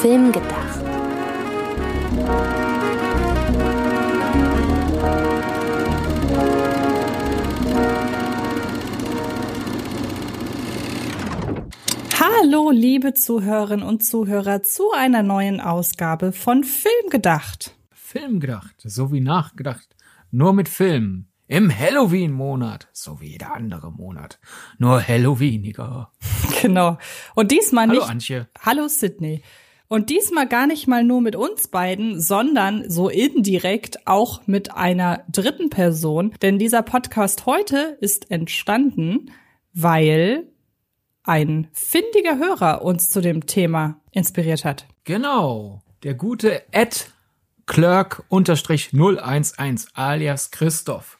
Film gedacht. Hallo, liebe Zuhörerinnen und Zuhörer, zu einer neuen Ausgabe von Film gedacht. Film gedacht, so wie nachgedacht, nur mit Filmen. Im Halloween-Monat, so wie jeder andere Monat. Nur Halloweeniger. Genau. Und diesmal Hallo nicht. Antje. Hallo Sydney. Und diesmal gar nicht mal nur mit uns beiden, sondern so indirekt auch mit einer dritten Person. Denn dieser Podcast heute ist entstanden, weil ein findiger Hörer uns zu dem Thema inspiriert hat. Genau. Der gute Ed Clerk 011 alias Christoph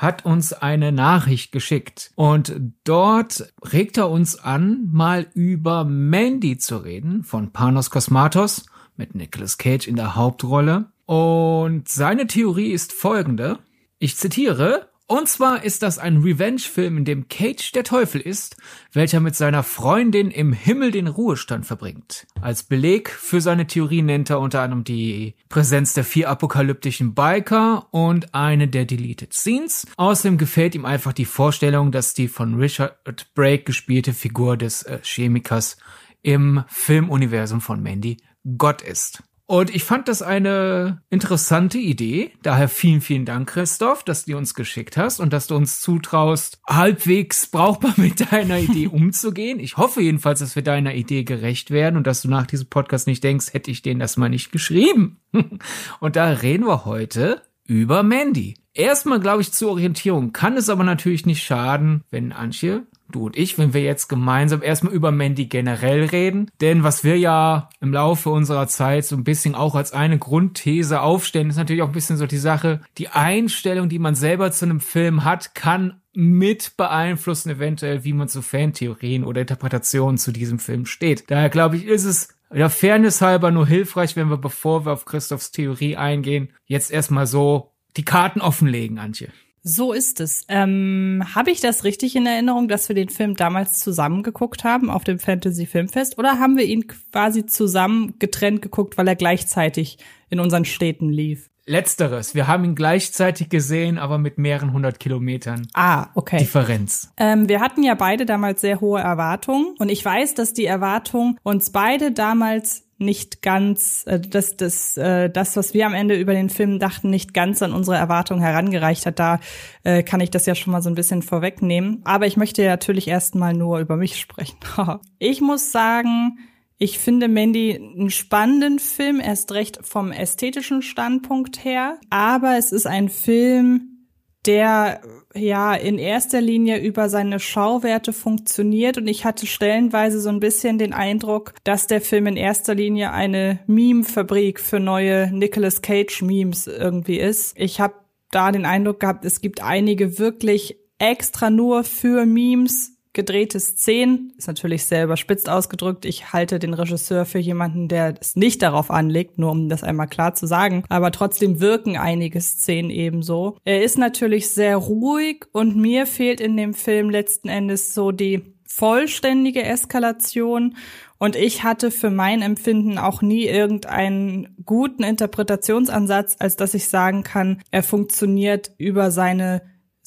hat uns eine Nachricht geschickt und dort regt er uns an, mal über Mandy zu reden von Panos Kosmatos mit Nicolas Cage in der Hauptrolle. Und seine Theorie ist folgende. Ich zitiere, und zwar ist das ein Revenge-Film, in dem Cage der Teufel ist, welcher mit seiner Freundin im Himmel den Ruhestand verbringt. Als Beleg für seine Theorie nennt er unter anderem die Präsenz der vier apokalyptischen Biker und eine der Deleted Scenes. Außerdem gefällt ihm einfach die Vorstellung, dass die von Richard Brake gespielte Figur des äh, Chemikers im Filmuniversum von Mandy Gott ist. Und ich fand das eine interessante Idee. Daher vielen, vielen Dank, Christoph, dass du uns geschickt hast und dass du uns zutraust, halbwegs brauchbar mit deiner Idee umzugehen. Ich hoffe jedenfalls, dass wir deiner Idee gerecht werden und dass du nach diesem Podcast nicht denkst, hätte ich den das mal nicht geschrieben. und da reden wir heute über Mandy. Erstmal, glaube ich, zur Orientierung kann es aber natürlich nicht schaden, wenn Antje du und ich, wenn wir jetzt gemeinsam erstmal über Mandy generell reden. Denn was wir ja im Laufe unserer Zeit so ein bisschen auch als eine Grundthese aufstellen, ist natürlich auch ein bisschen so die Sache, die Einstellung, die man selber zu einem Film hat, kann mit beeinflussen eventuell, wie man zu Fantheorien oder Interpretationen zu diesem Film steht. Daher glaube ich, ist es ja, Fairness halber nur hilfreich, wenn wir, bevor wir auf Christophs Theorie eingehen, jetzt erstmal so die Karten offenlegen, Antje. So ist es. Ähm, Habe ich das richtig in Erinnerung, dass wir den Film damals zusammen geguckt haben auf dem Fantasy Filmfest? Oder haben wir ihn quasi zusammen getrennt geguckt, weil er gleichzeitig in unseren Städten lief? Letzteres. Wir haben ihn gleichzeitig gesehen, aber mit mehreren hundert Kilometern. Ah, okay. Differenz. Ähm, wir hatten ja beide damals sehr hohe Erwartungen und ich weiß, dass die Erwartungen uns beide damals nicht ganz, äh, dass das, äh, das, was wir am Ende über den Film dachten, nicht ganz an unsere Erwartungen herangereicht hat. Da äh, kann ich das ja schon mal so ein bisschen vorwegnehmen. Aber ich möchte ja natürlich erstmal nur über mich sprechen. ich muss sagen, ich finde Mandy einen spannenden Film, erst recht vom ästhetischen Standpunkt her. Aber es ist ein Film, der ja in erster Linie über seine Schauwerte funktioniert und ich hatte stellenweise so ein bisschen den Eindruck, dass der Film in erster Linie eine Meme-Fabrik für neue Nicolas Cage Memes irgendwie ist. Ich habe da den Eindruck gehabt, es gibt einige wirklich extra nur für Memes gedrehte Szenen, ist natürlich sehr überspitzt ausgedrückt. Ich halte den Regisseur für jemanden, der es nicht darauf anlegt, nur um das einmal klar zu sagen. Aber trotzdem wirken einige Szenen ebenso. Er ist natürlich sehr ruhig und mir fehlt in dem Film letzten Endes so die vollständige Eskalation und ich hatte für mein Empfinden auch nie irgendeinen guten Interpretationsansatz, als dass ich sagen kann, er funktioniert über seine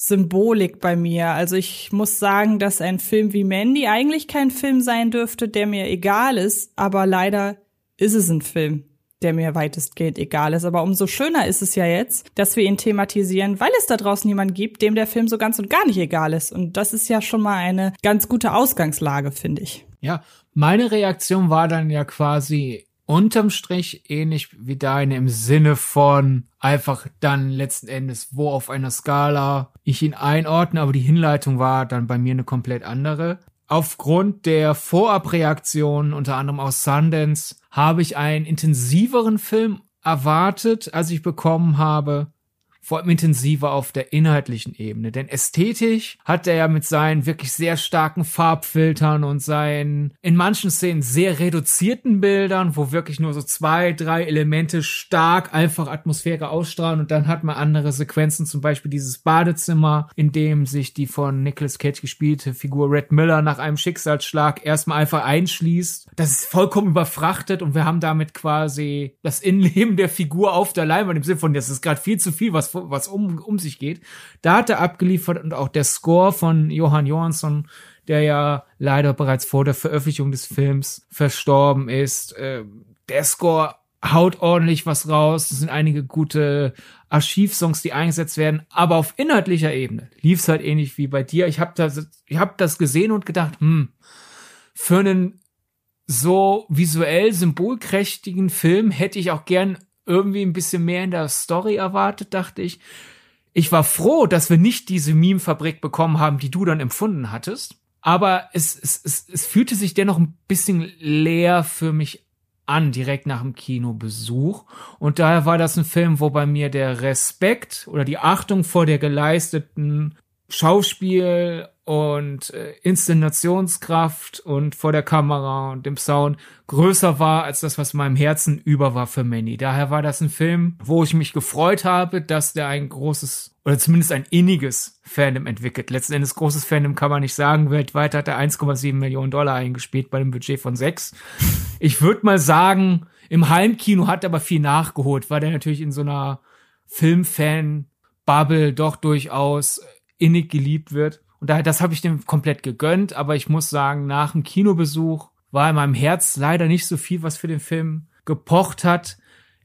Symbolik bei mir. Also ich muss sagen, dass ein Film wie Mandy eigentlich kein Film sein dürfte, der mir egal ist, aber leider ist es ein Film, der mir weitestgehend egal ist. Aber umso schöner ist es ja jetzt, dass wir ihn thematisieren, weil es da draußen jemanden gibt, dem der Film so ganz und gar nicht egal ist. Und das ist ja schon mal eine ganz gute Ausgangslage, finde ich. Ja, meine Reaktion war dann ja quasi unterm Strich ähnlich wie deine im Sinne von einfach dann letzten Endes, wo auf einer Skala ich ihn einordne, aber die Hinleitung war dann bei mir eine komplett andere. Aufgrund der Vorabreaktionen, unter anderem aus Sundance, habe ich einen intensiveren Film erwartet, als ich bekommen habe. Vor allem intensiver auf der inhaltlichen Ebene. Denn ästhetisch hat er ja mit seinen wirklich sehr starken Farbfiltern und seinen in manchen Szenen sehr reduzierten Bildern, wo wirklich nur so zwei, drei Elemente stark einfach Atmosphäre ausstrahlen und dann hat man andere Sequenzen, zum Beispiel dieses Badezimmer, in dem sich die von Nicolas Cage gespielte Figur Red Miller nach einem Schicksalsschlag erstmal einfach einschließt. Das ist vollkommen überfrachtet und wir haben damit quasi das Innenleben der Figur auf der Leinwand im Sinne von, das ist gerade viel zu viel, was was um, um sich geht. Da hat er abgeliefert und auch der Score von Johann Johansson, der ja leider bereits vor der Veröffentlichung des Films verstorben ist. Äh, der Score haut ordentlich was raus. Es sind einige gute Archivsongs, die eingesetzt werden, aber auf inhaltlicher Ebene lief es halt ähnlich wie bei dir. Ich habe das, ich hab das gesehen und gedacht, hm, für einen so visuell symbolkräftigen Film hätte ich auch gern irgendwie ein bisschen mehr in der Story erwartet, dachte ich. Ich war froh, dass wir nicht diese Meme-Fabrik bekommen haben, die du dann empfunden hattest. Aber es, es, es, es fühlte sich dennoch ein bisschen leer für mich an, direkt nach dem Kinobesuch. Und daher war das ein Film, wo bei mir der Respekt oder die Achtung vor der geleisteten Schauspiel und äh, Inszenationskraft und vor der Kamera und dem Sound größer war als das, was in meinem Herzen über war für Manny. Daher war das ein Film, wo ich mich gefreut habe, dass der ein großes oder zumindest ein inniges Fandom entwickelt. Letzten Endes großes Fandom kann man nicht sagen. Weltweit hat er 1,7 Millionen Dollar eingespielt bei einem Budget von 6. Ich würde mal sagen, im Heimkino hat er aber viel nachgeholt, weil der natürlich in so einer Filmfan-Bubble doch durchaus innig geliebt wird. Und daher, das habe ich dem komplett gegönnt, aber ich muss sagen, nach dem Kinobesuch war in meinem Herz leider nicht so viel, was für den Film gepocht hat.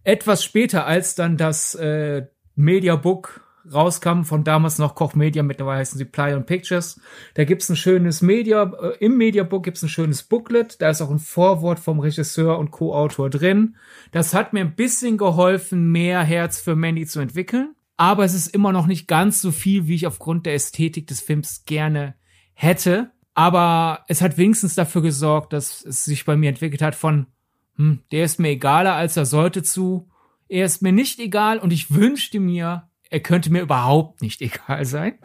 Etwas später, als dann das äh, Mediabook rauskam, von damals noch Koch Media, mittlerweile heißen sie Play Pictures. Da gibt's ein schönes Media, äh, im Mediabook gibt's ein schönes Booklet, da ist auch ein Vorwort vom Regisseur und Co-Autor drin. Das hat mir ein bisschen geholfen, mehr Herz für Mandy zu entwickeln aber es ist immer noch nicht ganz so viel, wie ich aufgrund der Ästhetik des Films gerne hätte. Aber es hat wenigstens dafür gesorgt, dass es sich bei mir entwickelt hat von, hm, der ist mir egaler, als er sollte zu. Er ist mir nicht egal und ich wünschte mir, er könnte mir überhaupt nicht egal sein.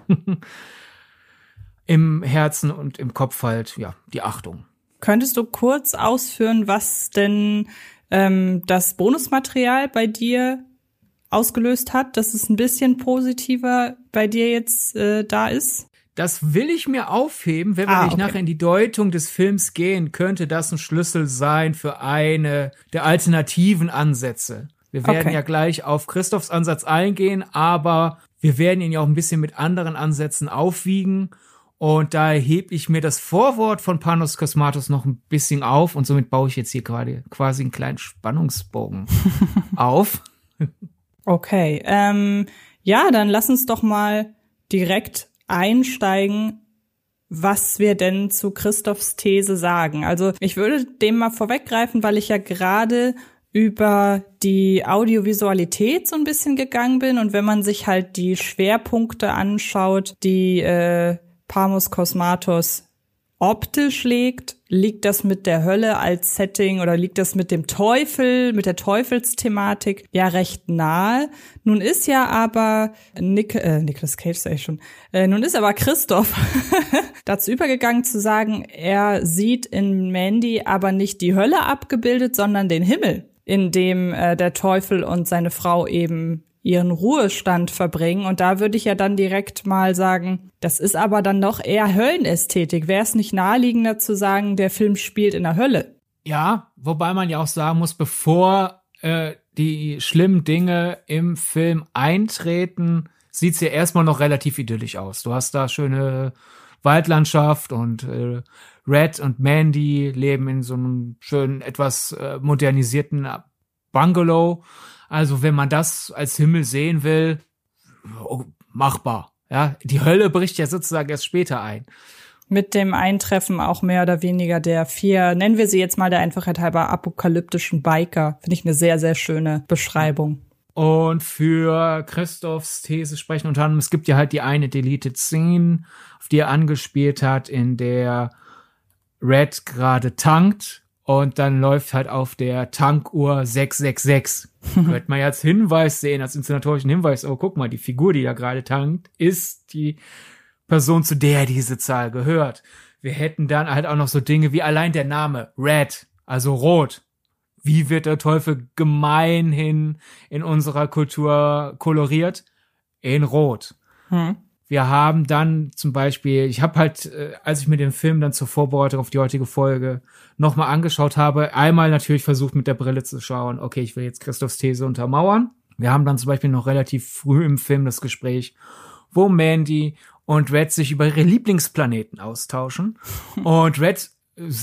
Im Herzen und im Kopf halt, ja, die Achtung. Könntest du kurz ausführen, was denn ähm, das Bonusmaterial bei dir ausgelöst hat, dass es ein bisschen positiver bei dir jetzt äh, da ist? Das will ich mir aufheben, wenn wir ah, okay. nachher in die Deutung des Films gehen, könnte das ein Schlüssel sein für eine der alternativen Ansätze. Wir werden okay. ja gleich auf Christophs Ansatz eingehen, aber wir werden ihn ja auch ein bisschen mit anderen Ansätzen aufwiegen. Und da hebe ich mir das Vorwort von Panos Kosmatos noch ein bisschen auf und somit baue ich jetzt hier gerade quasi einen kleinen Spannungsbogen auf. Okay, ähm, ja, dann lass uns doch mal direkt einsteigen, was wir denn zu Christophs These sagen. Also ich würde dem mal vorweggreifen, weil ich ja gerade über die Audiovisualität so ein bisschen gegangen bin und wenn man sich halt die Schwerpunkte anschaut, die äh, Parmus Cosmatos optisch legt, liegt das mit der Hölle als Setting oder liegt das mit dem Teufel, mit der Teufelsthematik ja recht nahe. Nun ist ja aber Nick, äh, Nicholas Cage sag ich schon, äh, nun ist aber Christoph dazu übergegangen zu sagen, er sieht in Mandy aber nicht die Hölle abgebildet, sondern den Himmel, in dem äh, der Teufel und seine Frau eben ihren Ruhestand verbringen. Und da würde ich ja dann direkt mal sagen, das ist aber dann noch eher Höllenästhetik. Wäre es nicht naheliegender zu sagen, der Film spielt in der Hölle? Ja, wobei man ja auch sagen muss, bevor äh, die schlimmen Dinge im Film eintreten, sieht's ja erstmal noch relativ idyllisch aus. Du hast da schöne Waldlandschaft und äh, Red und Mandy leben in so einem schönen, etwas äh, modernisierten Bungalow. Also wenn man das als Himmel sehen will, oh, machbar. Ja, die Hölle bricht ja sozusagen erst später ein. Mit dem Eintreffen auch mehr oder weniger der vier, nennen wir sie jetzt mal der Einfachheit halber apokalyptischen Biker. Finde ich eine sehr, sehr schöne Beschreibung. Und für Christophs These sprechen unter anderem, es gibt ja halt die eine Deleted Scene, auf die er angespielt hat, in der Red gerade tankt Und dann läuft halt auf der Tankuhr 666. Könnte man ja als Hinweis sehen, als inszenatorischen Hinweis, oh, guck mal, die Figur, die da gerade tankt, ist die Person, zu der diese Zahl gehört. Wir hätten dann halt auch noch so Dinge wie allein der Name Red, also rot. Wie wird der Teufel gemeinhin in unserer Kultur koloriert? In rot. Hm. Wir haben dann zum Beispiel, ich habe halt, äh, als ich mir den Film dann zur Vorbereitung auf die heutige Folge nochmal angeschaut habe, einmal natürlich versucht mit der Brille zu schauen, okay, ich will jetzt Christophs These untermauern. Wir haben dann zum Beispiel noch relativ früh im Film das Gespräch, wo Mandy und Red sich über ihre Lieblingsplaneten austauschen. Und Red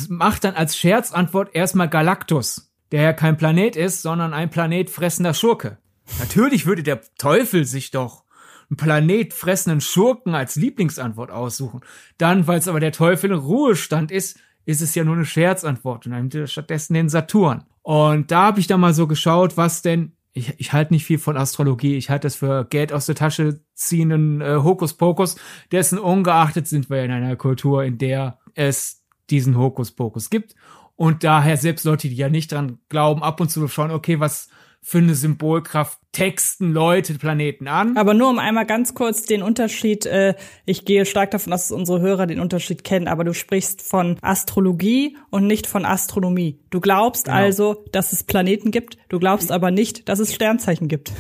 macht dann als Scherzantwort erstmal Galactus, der ja kein Planet ist, sondern ein Planet fressender Schurke. Natürlich würde der Teufel sich doch einen Planet fressenden Schurken als Lieblingsantwort aussuchen. Dann, weil es aber der Teufel in Ruhestand ist, ist es ja nur eine Scherzantwort und dann nimmt er stattdessen den Saturn. Und da habe ich dann mal so geschaut, was denn ich, ich halte nicht viel von Astrologie. Ich halte das für Geld aus der Tasche ziehenden äh, Hokuspokus. Dessen ungeachtet sind wir in einer Kultur, in der es diesen Hokuspokus gibt. Und daher selbst Leute, die ja nicht dran glauben, ab und zu schauen, okay, was für eine Symbolkraft texten Leute Planeten an. Aber nur um einmal ganz kurz den Unterschied, äh, ich gehe stark davon aus, dass unsere Hörer den Unterschied kennen, aber du sprichst von Astrologie und nicht von Astronomie. Du glaubst genau. also, dass es Planeten gibt, du glaubst aber nicht, dass es Sternzeichen gibt.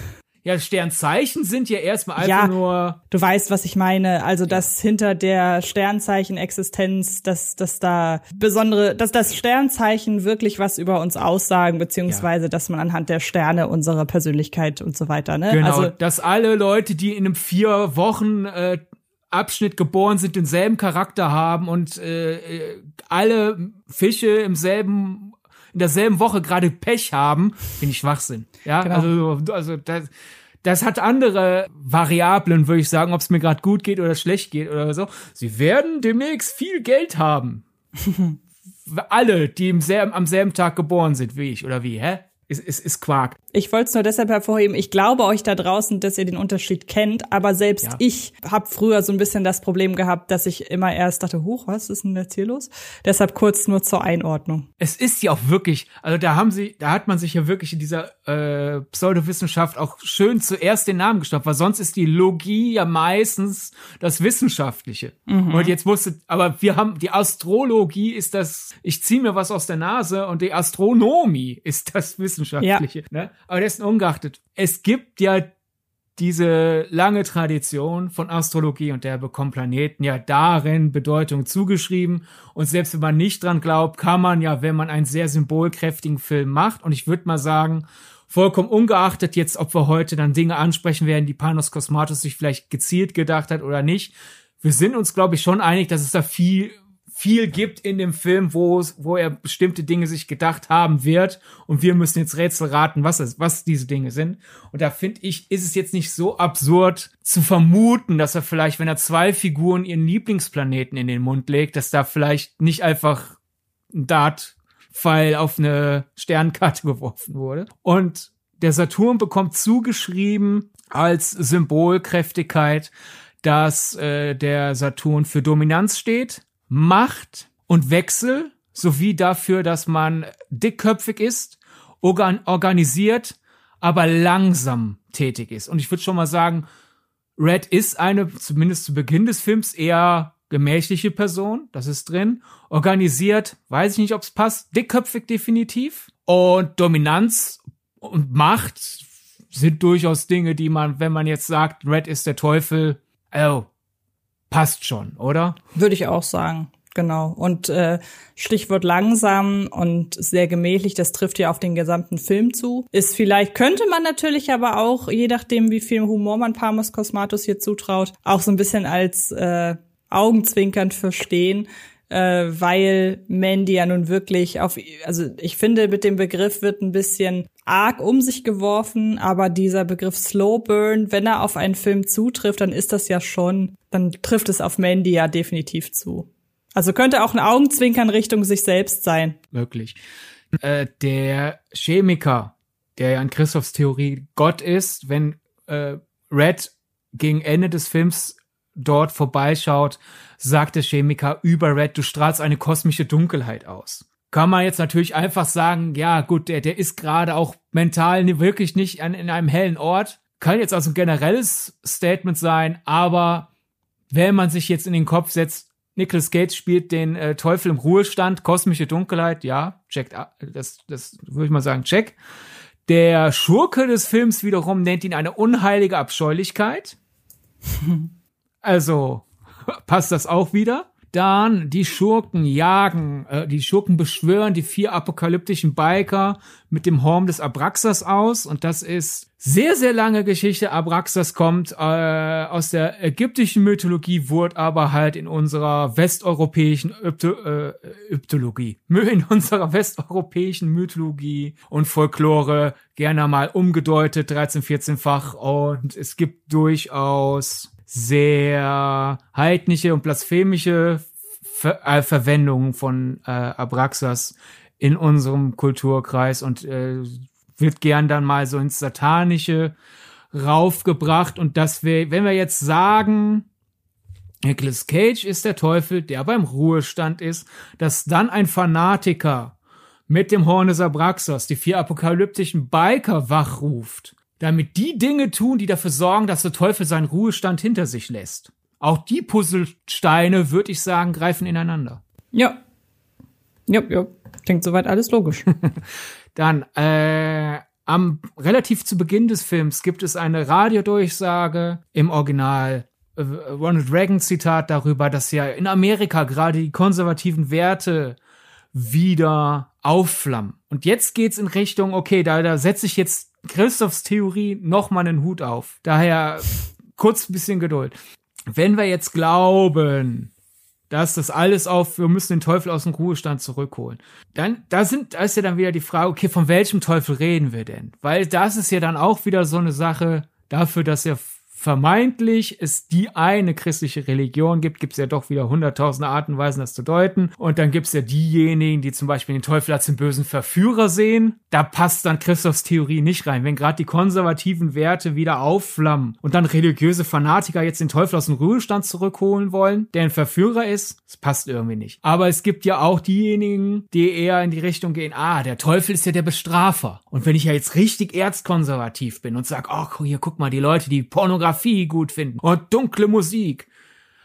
Ja, Sternzeichen sind ja erstmal einfach ja, nur. Du weißt, was ich meine. Also, dass hinter der Sternzeichen-Existenz, dass, dass da besondere, dass das Sternzeichen wirklich was über uns aussagen, beziehungsweise, ja. dass man anhand der Sterne unsere Persönlichkeit und so weiter, ne? Genau, also, dass alle Leute, die in einem vier Wochen, äh, Abschnitt geboren sind, denselben Charakter haben und äh, äh alle Fische im selben in derselben Woche gerade Pech haben, finde ich Schwachsinn. Ja, genau. also, also das, das hat andere Variablen, würde ich sagen, ob es mir gerade gut geht oder schlecht geht oder so. Sie werden demnächst viel Geld haben. Alle, die im selben, am selben Tag geboren sind wie ich, oder wie, hä? Ist, ist, ist Quark. Ich wollte es nur deshalb hervorheben, ich glaube euch da draußen, dass ihr den Unterschied kennt, aber selbst ja. ich habe früher so ein bisschen das Problem gehabt, dass ich immer erst dachte, hoch, was ist denn jetzt hier los? Deshalb kurz nur zur Einordnung. Es ist ja auch wirklich, also da haben sie, da hat man sich ja wirklich in dieser äh, Pseudowissenschaft auch schön zuerst den Namen gestoppt, weil sonst ist die Logie ja meistens das Wissenschaftliche. Mhm. Und jetzt musste, aber wir haben, die Astrologie ist das, ich ziehe mir was aus der Nase und die Astronomie ist das Wissenschaftliche. Ja. Ne? Aber dessen ungeachtet, es gibt ja diese lange Tradition von Astrologie und der bekommt Planeten ja darin Bedeutung zugeschrieben. Und selbst wenn man nicht dran glaubt, kann man ja, wenn man einen sehr symbolkräftigen Film macht, und ich würde mal sagen, vollkommen ungeachtet jetzt, ob wir heute dann Dinge ansprechen werden, die Panos Cosmatos sich vielleicht gezielt gedacht hat oder nicht. Wir sind uns, glaube ich, schon einig, dass es da viel viel gibt in dem Film, wo, wo er bestimmte Dinge sich gedacht haben wird und wir müssen jetzt Rätsel raten, was, es, was diese Dinge sind. Und da finde ich, ist es jetzt nicht so absurd zu vermuten, dass er vielleicht, wenn er zwei Figuren ihren Lieblingsplaneten in den Mund legt, dass da vielleicht nicht einfach ein Dartpfeil auf eine Sternkarte geworfen wurde. Und der Saturn bekommt zugeschrieben als Symbolkräftigkeit, dass äh, der Saturn für Dominanz steht Macht und Wechsel sowie dafür, dass man dickköpfig ist, organ organisiert, aber langsam tätig ist. Und ich würde schon mal sagen, Red ist eine, zumindest zu Beginn des Films, eher gemächliche Person, das ist drin. Organisiert, weiß ich nicht, ob es passt. Dickköpfig definitiv. Und Dominanz und Macht sind durchaus Dinge, die man, wenn man jetzt sagt, Red ist der Teufel, oh, passt schon, oder? Würde ich auch sagen. Genau. Und äh, Stichwort langsam und sehr gemächlich, das trifft ja auf den gesamten Film zu. Ist vielleicht, könnte man natürlich aber auch, je nachdem, wie viel Humor man Parmus Cosmatos hier zutraut, auch so ein bisschen als äh, augenzwinkernd verstehen, äh, weil Mandy ja nun wirklich auf, also ich finde, mit dem Begriff wird ein bisschen arg um sich geworfen, aber dieser Begriff Slow Burn, wenn er auf einen Film zutrifft, dann ist das ja schon, dann trifft es auf Mandy ja definitiv zu. Also könnte auch ein Augenzwinkern Richtung sich selbst sein. Möglich. Äh, der Chemiker, der ja in Christophs Theorie Gott ist, wenn äh, Red gegen Ende des Films dort vorbeischaut, sagt der Chemiker über Red, du strahlst eine kosmische Dunkelheit aus. kann man jetzt natürlich einfach sagen, ja gut, der, der ist gerade auch mental wirklich nicht an, in einem hellen Ort. Kann jetzt also ein generelles Statement sein, aber wenn man sich jetzt in den Kopf setzt, Nicolas Gates spielt den äh, Teufel im Ruhestand, kosmische Dunkelheit, ja, checkt, das, das würde ich mal sagen, check. Der Schurke des Films wiederum nennt ihn eine unheilige Abscheulichkeit. also passt das auch wieder. Dann die Schurken jagen, äh, die Schurken beschwören die vier apokalyptischen Biker mit dem Horn des Abraxas aus. Und das ist sehr, sehr lange Geschichte. Abraxas kommt äh, aus der ägyptischen Mythologie, wurde aber halt in unserer westeuropäischen Öpto äh, Öptologie, in unserer westeuropäischen Mythologie und Folklore gerne mal umgedeutet, 13, 14-fach. Und es gibt durchaus sehr heidnische und blasphemische Ver äh, Verwendung von äh, Abraxas in unserem Kulturkreis und äh, wird gern dann mal so ins Satanische raufgebracht. Und dass wir, wenn wir jetzt sagen, Nicolas Cage ist der Teufel, der beim Ruhestand ist, dass dann ein Fanatiker mit dem Horn des Abraxas die vier apokalyptischen Biker wachruft damit die Dinge tun, die dafür sorgen, dass der Teufel seinen Ruhestand hinter sich lässt. Auch die Puzzlesteine, würde ich sagen, greifen ineinander. Ja. Ja, ja. Klingt soweit alles logisch. Dann, äh, am relativ zu Beginn des Films gibt es eine Radiodurchsage im Original äh, Ronald Reagan Zitat darüber, dass ja in Amerika gerade die konservativen Werte wieder aufflammen. Und jetzt geht's in Richtung, okay, da, da setze ich jetzt Christophs Theorie noch mal einen Hut auf. Daher kurz ein bisschen Geduld. Wenn wir jetzt glauben, dass das alles auf, wir müssen den Teufel aus dem Ruhestand zurückholen. Dann, da sind, da ist ja dann wieder die Frage, okay, von welchem Teufel reden wir denn? Weil das ist ja dann auch wieder so eine Sache dafür, dass er vermeintlich es die eine christliche Religion gibt, gibt es ja doch wieder hunderttausende Arten und Weisen, das zu deuten. Und dann gibt es ja diejenigen, die zum Beispiel den Teufel als den bösen Verführer sehen. Da passt dann Christophs Theorie nicht rein. Wenn gerade die konservativen Werte wieder aufflammen und dann religiöse Fanatiker jetzt den Teufel aus dem Ruhestand zurückholen wollen, der ein Verführer ist, das passt irgendwie nicht. Aber es gibt ja auch diejenigen, die eher in die Richtung gehen, ah, der Teufel ist ja der Bestrafer. Und wenn ich ja jetzt richtig erzkonservativ bin und sag, ach, hier, guck mal, die Leute, die Pornografie Fotografie gut finden und dunkle Musik.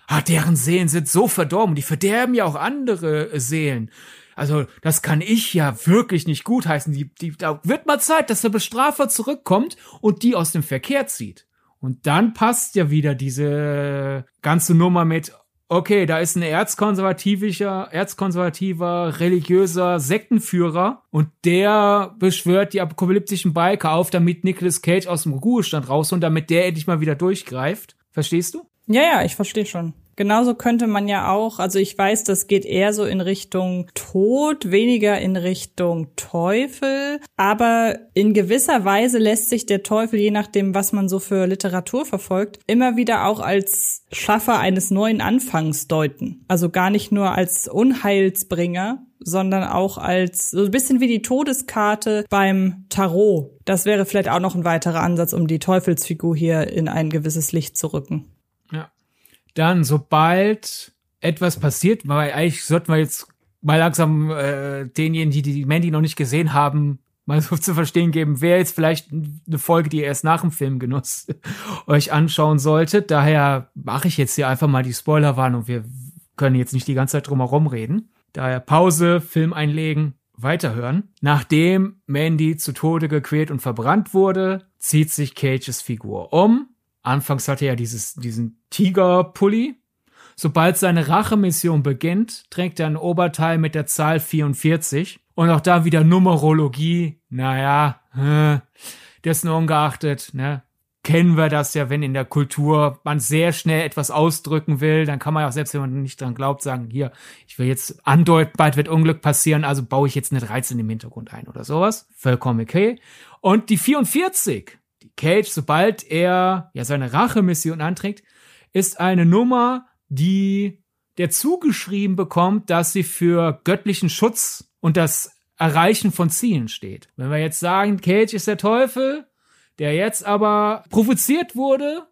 Ah, deren Seelen sind so verdorben, die verderben ja auch andere Seelen. Also, das kann ich ja wirklich nicht gutheißen. Die, die, da wird mal Zeit, dass der Bestrafer zurückkommt und die aus dem Verkehr zieht. Und dann passt ja wieder diese ganze Nummer mit, okay, da ist ein erzkonservativischer, erzkonservativer, religiöser Sektenführer und der beschwört die apokalyptischen Biker auf, damit Nicolas Cage aus dem Ruhestand raus und damit der endlich mal wieder durchgreift. Verstehst du? Ja, ja, ich verstehe schon. Genauso könnte man ja auch, also ich weiß, das geht eher so in Richtung Tod, weniger in Richtung Teufel, aber in gewisser Weise lässt sich der Teufel, je nachdem, was man so für Literatur verfolgt, immer wieder auch als Schaffer eines neuen Anfangs deuten. Also gar nicht nur als Unheilsbringer, sondern auch als so ein bisschen wie die Todeskarte beim Tarot. Das wäre vielleicht auch noch ein weiterer Ansatz, um die Teufelsfigur hier in ein gewisses Licht zu rücken. Dann, sobald etwas passiert, weil eigentlich sollten wir jetzt mal langsam äh, denjenigen, die die Mandy noch nicht gesehen haben, mal so zu verstehen geben, wer jetzt vielleicht eine Folge, die ihr erst nach dem Filmgenuss euch anschauen solltet. Daher mache ich jetzt hier einfach mal die Spoilerwarnung. Wir können jetzt nicht die ganze Zeit drum herum reden. Daher Pause, Film einlegen, weiterhören. Nachdem Mandy zu Tode gequält und verbrannt wurde, zieht sich Cages Figur um Anfangs hatte er dieses, diesen Tiger-Pulli. Sobald seine Rachemission beginnt, trägt er ein Oberteil mit der Zahl 44. Und auch da wieder Numerologie. Naja, äh, dessen ungeachtet, ne, kennen wir das ja, wenn in der Kultur man sehr schnell etwas ausdrücken will, dann kann man ja auch selbst, wenn man nicht dran glaubt, sagen, hier, ich will jetzt andeuten, bald wird Unglück passieren, also baue ich jetzt eine 13 im Hintergrund ein oder sowas. Vollkommen okay. Und die 44, Cage, sobald er ja seine Rachemission anträgt, ist eine Nummer, die der zugeschrieben bekommt, dass sie für göttlichen Schutz und das Erreichen von Zielen steht. Wenn wir jetzt sagen, Cage ist der Teufel, der jetzt aber provoziert wurde,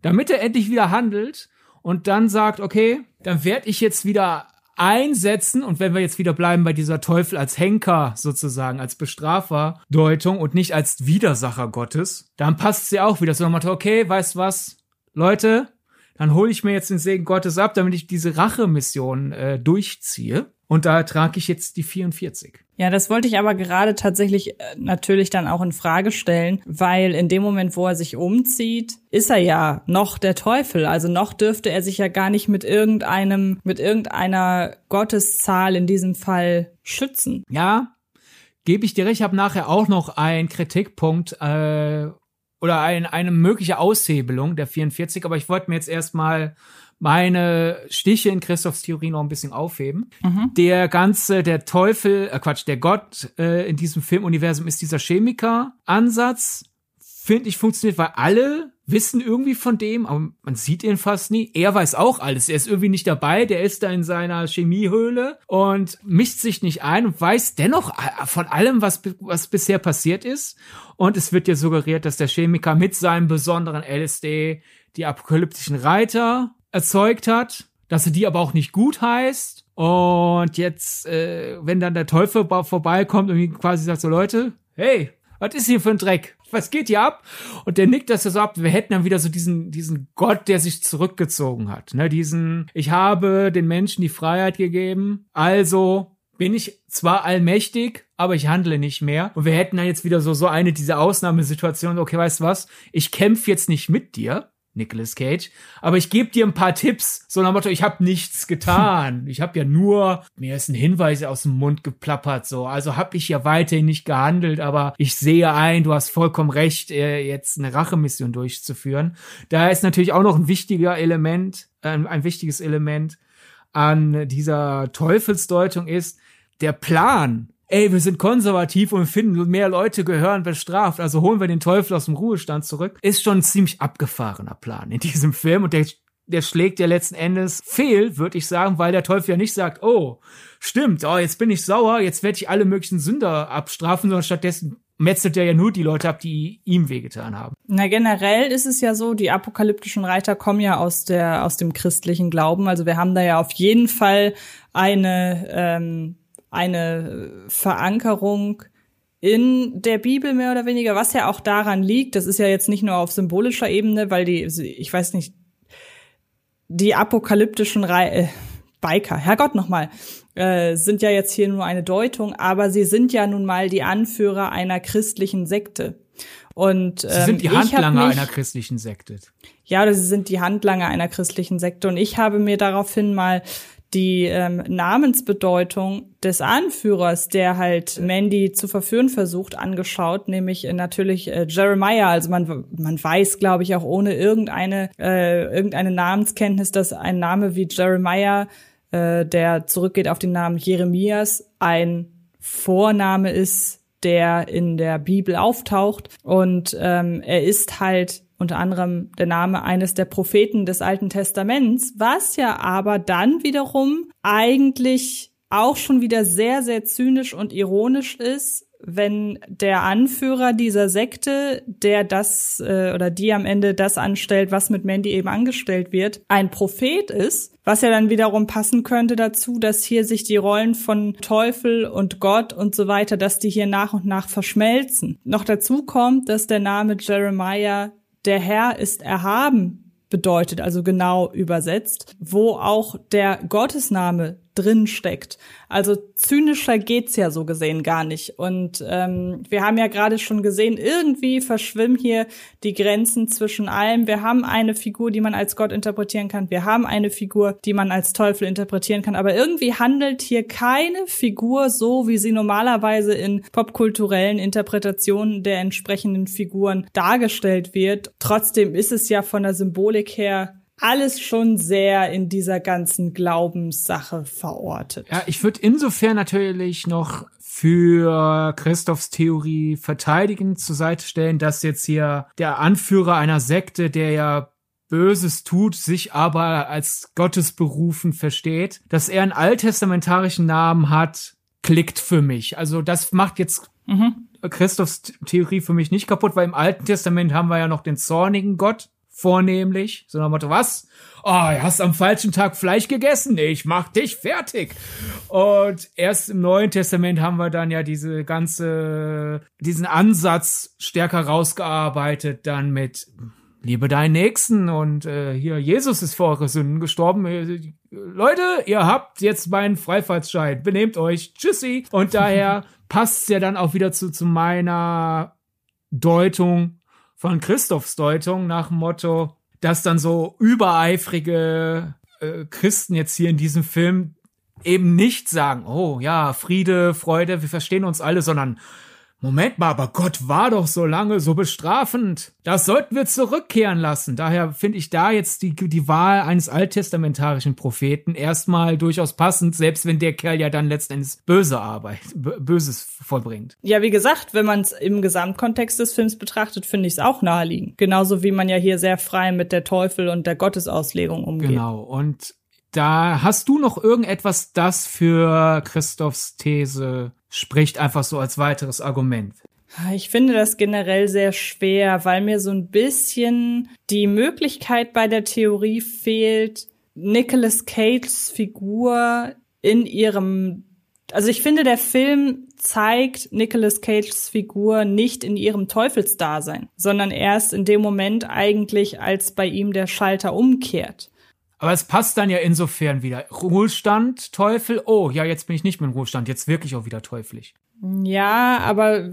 damit er endlich wieder handelt und dann sagt, okay, dann werde ich jetzt wieder einsetzen. Und wenn wir jetzt wieder bleiben bei dieser Teufel als Henker sozusagen, als Bestrafer-Deutung und nicht als Widersacher Gottes, dann passt sie auch wieder so nochmal, okay, weißt was, Leute, dann hole ich mir jetzt den Segen Gottes ab, damit ich diese Rachemission äh, durchziehe. Und da trage ich jetzt die 44. Ja, das wollte ich aber gerade tatsächlich äh, natürlich dann auch in Frage stellen, weil in dem Moment, wo er sich umzieht, ist er ja noch der Teufel. Also noch dürfte er sich ja gar nicht mit irgendeinem, mit irgendeiner Gotteszahl in diesem Fall schützen. Ja, gebe ich dir recht. Ich habe nachher auch noch einen Kritikpunkt äh, oder ein, eine mögliche Aushebelung der 44, aber ich wollte mir jetzt erstmal meine Stiche in Christophs Theorie noch ein bisschen aufheben. Mhm. Der ganze, der Teufel, äh Quatsch, der Gott äh, in diesem Filmuniversum ist dieser Chemiker-Ansatz. Finde ich funktioniert, weil alle wissen irgendwie von dem, aber man sieht ihn fast nie. Er weiß auch alles. Er ist irgendwie nicht dabei. Der ist da in seiner Chemiehöhle und mischt sich nicht ein und weiß dennoch von allem, was, was bisher passiert ist. Und es wird ja suggeriert, dass der Chemiker mit seinem besonderen LSD die apokalyptischen Reiter erzeugt hat, dass er die aber auch nicht gut heißt. Und jetzt, äh, wenn dann der Teufel vorbeikommt und quasi sagt so, Leute, hey, was ist hier für ein Dreck? Was geht hier ab? Und der nickt das so ab. Wir hätten dann wieder so diesen, diesen Gott, der sich zurückgezogen hat. Ne, diesen, ich habe den Menschen die Freiheit gegeben. Also bin ich zwar allmächtig, aber ich handle nicht mehr. Und wir hätten dann jetzt wieder so, so eine dieser Ausnahmesituationen. Okay, weißt du was? Ich kämpfe jetzt nicht mit dir. Nicolas Cage. Aber ich gebe dir ein paar Tipps, so nach Motto, ich habe nichts getan. Ich habe ja nur, mir ist ein Hinweis aus dem Mund geplappert, so. Also habe ich ja weiterhin nicht gehandelt, aber ich sehe ein, du hast vollkommen recht, äh, jetzt eine Rachemission durchzuführen. Da ist natürlich auch noch ein wichtiger Element, äh, ein wichtiges Element an dieser Teufelsdeutung ist, der Plan ey, wir sind konservativ und finden, mehr Leute gehören bestraft, also holen wir den Teufel aus dem Ruhestand zurück, ist schon ein ziemlich abgefahrener Plan in diesem Film und der der schlägt ja letzten Endes fehl, würde ich sagen, weil der Teufel ja nicht sagt, oh, stimmt, oh, jetzt bin ich sauer, jetzt werde ich alle möglichen Sünder abstrafen, sondern stattdessen metzelt er ja nur die Leute ab, die ihm wehgetan haben. Na, generell ist es ja so, die apokalyptischen Reiter kommen ja aus der, aus dem christlichen Glauben. Also wir haben da ja auf jeden Fall eine, ähm, eine Verankerung in der Bibel mehr oder weniger, was ja auch daran liegt, das ist ja jetzt nicht nur auf symbolischer Ebene, weil die, ich weiß nicht, die apokalyptischen Re äh, Biker, Herrgott nochmal, äh, sind ja jetzt hier nur eine Deutung, aber sie sind ja nun mal die Anführer einer christlichen Sekte. Und ähm, sie sind die Handlanger mich, einer christlichen Sekte. Ja, sie sind die Handlanger einer christlichen Sekte. Und ich habe mir daraufhin mal die ähm, Namensbedeutung des Anführers, der halt Mandy zu verführen versucht, angeschaut, nämlich äh, natürlich äh, Jeremiah. Also man man weiß, glaube ich, auch ohne irgendeine äh, irgendeine Namenskenntnis, dass ein Name wie Jeremiah, äh, der zurückgeht auf den Namen Jeremias, ein Vorname ist, der in der Bibel auftaucht und ähm, er ist halt unter anderem der Name eines der Propheten des Alten Testaments, was ja aber dann wiederum eigentlich auch schon wieder sehr, sehr zynisch und ironisch ist, wenn der Anführer dieser Sekte, der das äh, oder die am Ende das anstellt, was mit Mandy eben angestellt wird, ein Prophet ist, was ja dann wiederum passen könnte dazu, dass hier sich die Rollen von Teufel und Gott und so weiter, dass die hier nach und nach verschmelzen. Noch dazu kommt, dass der Name Jeremiah der Herr ist erhaben bedeutet, also genau übersetzt, wo auch der Gottesname drin steckt. Also zynischer geht's ja so gesehen gar nicht. Und ähm, wir haben ja gerade schon gesehen, irgendwie verschwimmen hier die Grenzen zwischen allem. Wir haben eine Figur, die man als Gott interpretieren kann. Wir haben eine Figur, die man als Teufel interpretieren kann. Aber irgendwie handelt hier keine Figur so, wie sie normalerweise in popkulturellen Interpretationen der entsprechenden Figuren dargestellt wird. Trotzdem ist es ja von der Symbolik her alles schon sehr in dieser ganzen Glaubenssache verortet. Ja, ich würde insofern natürlich noch für Christophs Theorie verteidigend zur Seite stellen, dass jetzt hier der Anführer einer Sekte, der ja Böses tut, sich aber als Gottesberufen versteht, dass er einen alttestamentarischen Namen hat, klickt für mich. Also das macht jetzt mhm. Christophs Theorie für mich nicht kaputt, weil im Alten Testament haben wir ja noch den zornigen Gott, vornehmlich, so nach Motto, was? Oh, du hast am falschen Tag Fleisch gegessen? Ich mach dich fertig. Und erst im Neuen Testament haben wir dann ja diese ganze, diesen Ansatz stärker rausgearbeitet, dann mit liebe deinen Nächsten und äh, hier, Jesus ist vor eure Sünden gestorben. Äh, Leute, ihr habt jetzt meinen Freifahrtsschein. Benehmt euch. Tschüssi. Und daher passt es ja dann auch wieder zu, zu meiner Deutung von Christophs Deutung nach dem Motto, dass dann so übereifrige äh, Christen jetzt hier in diesem Film eben nicht sagen, oh ja, Friede, Freude, wir verstehen uns alle, sondern Moment mal, aber Gott war doch so lange so bestrafend. Das sollten wir zurückkehren lassen. Daher finde ich da jetzt die, die Wahl eines alttestamentarischen Propheten erstmal durchaus passend, selbst wenn der Kerl ja dann letztendlich böse Arbeit, Böses vollbringt. Ja, wie gesagt, wenn man es im Gesamtkontext des Films betrachtet, finde ich es auch naheliegend. Genauso wie man ja hier sehr frei mit der Teufel und der Gottesauslegung umgeht. Genau. Und da hast du noch irgendetwas, das für Christophs These spricht, einfach so als weiteres Argument. Ich finde das generell sehr schwer, weil mir so ein bisschen die Möglichkeit bei der Theorie fehlt, Nicolas Cages Figur in ihrem also ich finde, der Film zeigt Nicolas Cages Figur nicht in ihrem Teufelsdasein, sondern erst in dem Moment eigentlich, als bei ihm der Schalter umkehrt. Aber es passt dann ja insofern wieder. Ruhestand, Teufel, oh, ja, jetzt bin ich nicht mehr im Ruhestand, jetzt wirklich auch wieder teuflisch. Ja, aber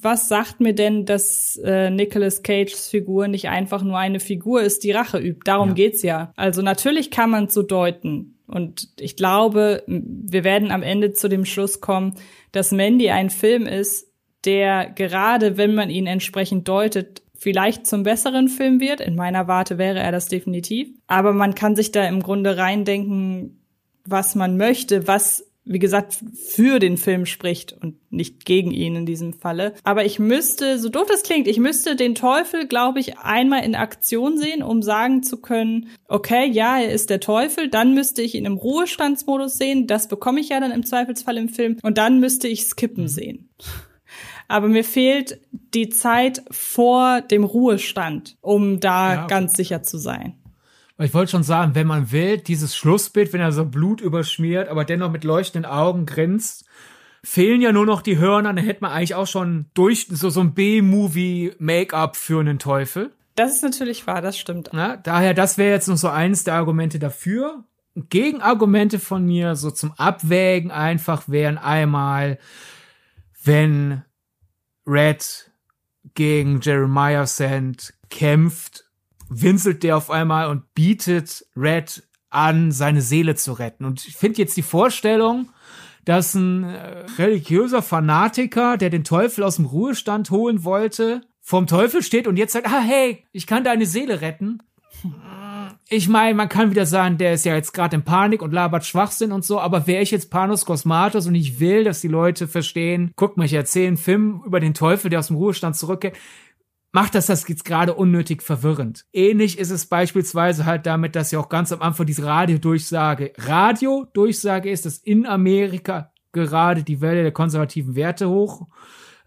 was sagt mir denn, dass äh, Nicolas Cages Figur nicht einfach nur eine Figur ist, die Rache übt? Darum ja. geht's ja. Also natürlich kann man so deuten. Und ich glaube, wir werden am Ende zu dem Schluss kommen, dass Mandy ein Film ist, der gerade, wenn man ihn entsprechend deutet, vielleicht zum besseren Film wird. In meiner Warte wäre er das definitiv. Aber man kann sich da im Grunde reindenken, was man möchte, was wie gesagt, für den Film spricht und nicht gegen ihn in diesem Falle. Aber ich müsste, so doof das klingt, ich müsste den Teufel, glaube ich, einmal in Aktion sehen, um sagen zu können, okay, ja, er ist der Teufel, dann müsste ich ihn im Ruhestandsmodus sehen, das bekomme ich ja dann im Zweifelsfall im Film, und dann müsste ich Skippen sehen aber mir fehlt die Zeit vor dem Ruhestand, um da ja. ganz sicher zu sein. Ich wollte schon sagen, wenn man will, dieses Schlussbild, wenn er so Blut überschmiert, aber dennoch mit leuchtenden Augen grinst, fehlen ja nur noch die Hörner, dann hätte man eigentlich auch schon durch so, so ein B-Movie-Make-up für einen Teufel. Das ist natürlich wahr, das stimmt. Ja, daher, das wäre jetzt noch so eins der Argumente dafür. Gegenargumente von mir, so zum Abwägen einfach wären einmal, wenn Red gegen Jeremiah Sand kämpft, winselt der auf einmal und bietet Red an, seine Seele zu retten. Und ich finde jetzt die Vorstellung, dass ein äh, religiöser Fanatiker, der den Teufel aus dem Ruhestand holen wollte, vom Teufel steht und jetzt sagt, ah hey, ich kann deine Seele retten ich meine, man kann wieder sagen, der ist ja jetzt gerade in Panik und labert Schwachsinn und so, aber wäre ich jetzt Panos Cosmatos und ich will, dass die Leute verstehen, guck mal, ich erzähle einen Film über den Teufel, der aus dem Ruhestand zurückkehrt, macht das das jetzt gerade unnötig verwirrend. Ähnlich ist es beispielsweise halt damit, dass ja auch ganz am Anfang diese Radiodurchsage, Radiodurchsage ist, dass in Amerika gerade die Welle der konservativen Werte hoch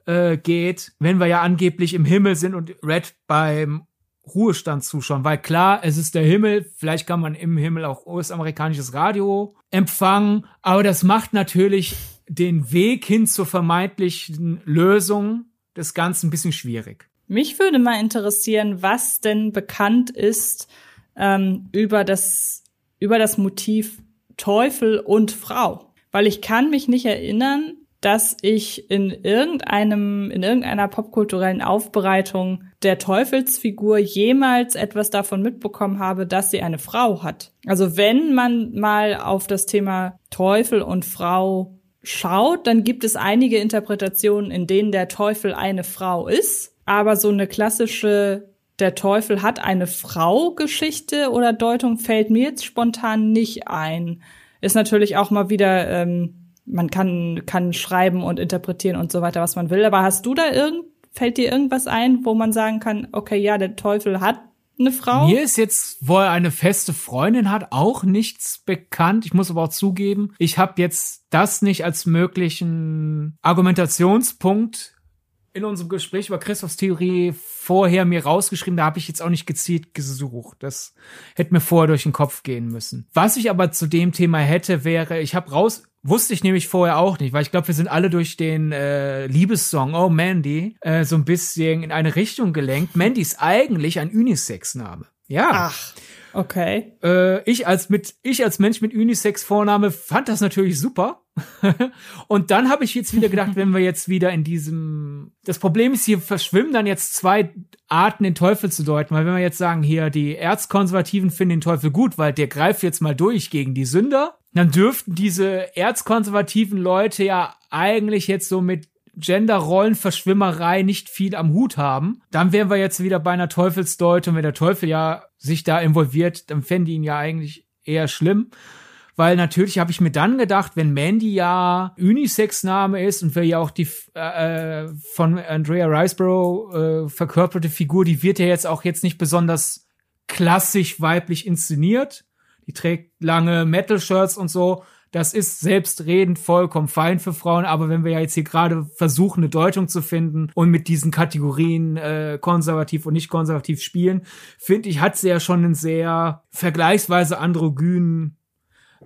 äh, geht, wenn wir ja angeblich im Himmel sind und Red beim Ruhestand zuschauen, weil klar, es ist der Himmel, vielleicht kann man im Himmel auch US-amerikanisches Radio empfangen, aber das macht natürlich den Weg hin zur vermeintlichen Lösung des Ganzen ein bisschen schwierig. Mich würde mal interessieren, was denn bekannt ist ähm, über das über das Motiv Teufel und Frau, weil ich kann mich nicht erinnern, dass ich in irgendeinem, in irgendeiner popkulturellen Aufbereitung der Teufelsfigur jemals etwas davon mitbekommen habe, dass sie eine Frau hat. Also wenn man mal auf das Thema Teufel und Frau schaut, dann gibt es einige Interpretationen, in denen der Teufel eine Frau ist, aber so eine klassische der Teufel hat eine Frau Geschichte oder Deutung fällt mir jetzt spontan nicht ein. Ist natürlich auch mal wieder ähm, man kann, kann schreiben und interpretieren und so weiter, was man will. Aber hast du da irgend, fällt dir irgendwas ein, wo man sagen kann, okay, ja, der Teufel hat eine Frau? Mir ist jetzt, wo er eine feste Freundin hat, auch nichts bekannt. Ich muss aber auch zugeben, ich habe jetzt das nicht als möglichen Argumentationspunkt in unserem Gespräch über Christophs Theorie vorher mir rausgeschrieben, da habe ich jetzt auch nicht gezielt gesucht. Das hätte mir vorher durch den Kopf gehen müssen. Was ich aber zu dem Thema hätte, wäre, ich habe raus, wusste ich nämlich vorher auch nicht, weil ich glaube, wir sind alle durch den äh, Liebessong Oh Mandy äh, so ein bisschen in eine Richtung gelenkt. Mandy ist eigentlich ein Unisex-Name. Ja. Ach. Okay. Äh, ich als mit ich als Mensch mit Unisex Vorname fand das natürlich super. und dann habe ich jetzt wieder gedacht, wenn wir jetzt wieder in diesem das Problem ist hier verschwimmen dann jetzt zwei Arten den Teufel zu deuten, weil wenn wir jetzt sagen, hier die Erzkonservativen finden den Teufel gut, weil der greift jetzt mal durch gegen die Sünder, dann dürften diese erzkonservativen Leute ja eigentlich jetzt so mit Gender-Rollenverschwimmerei nicht viel am Hut haben. Dann wären wir jetzt wieder bei einer Teufelsdeutung. Wenn der Teufel ja sich da involviert, dann fände ihn ja eigentlich eher schlimm. Weil natürlich habe ich mir dann gedacht, wenn Mandy ja Unisex-Name ist und wir ja auch die äh, äh, von Andrea Riceborough äh, verkörperte Figur, die wird ja jetzt auch jetzt nicht besonders klassisch weiblich inszeniert. Die trägt lange Metal-Shirts und so. Das ist selbstredend vollkommen fein für Frauen, aber wenn wir ja jetzt hier gerade versuchen, eine Deutung zu finden und mit diesen Kategorien äh, konservativ und nicht konservativ spielen, finde ich, hat sie ja schon einen sehr vergleichsweise androgynen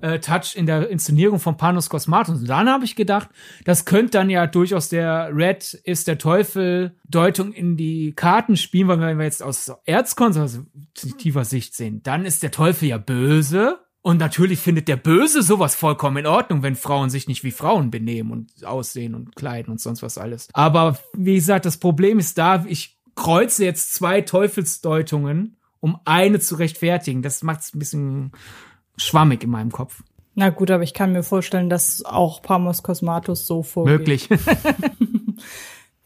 äh, Touch in der Inszenierung von Panos Cosmatos. Und dann habe ich gedacht, das könnte dann ja durchaus der Red ist der Teufel Deutung in die Karten spielen, weil wenn wir jetzt aus erzkonservativer Sicht sehen, dann ist der Teufel ja böse und natürlich findet der Böse sowas vollkommen in Ordnung, wenn Frauen sich nicht wie Frauen benehmen und aussehen und kleiden und sonst was alles. Aber wie gesagt, das Problem ist da, ich kreuze jetzt zwei Teufelsdeutungen, um eine zu rechtfertigen. Das macht es ein bisschen schwammig in meinem Kopf. Na gut, aber ich kann mir vorstellen, dass auch Pamos Cosmatus so vorgeht. Möglich.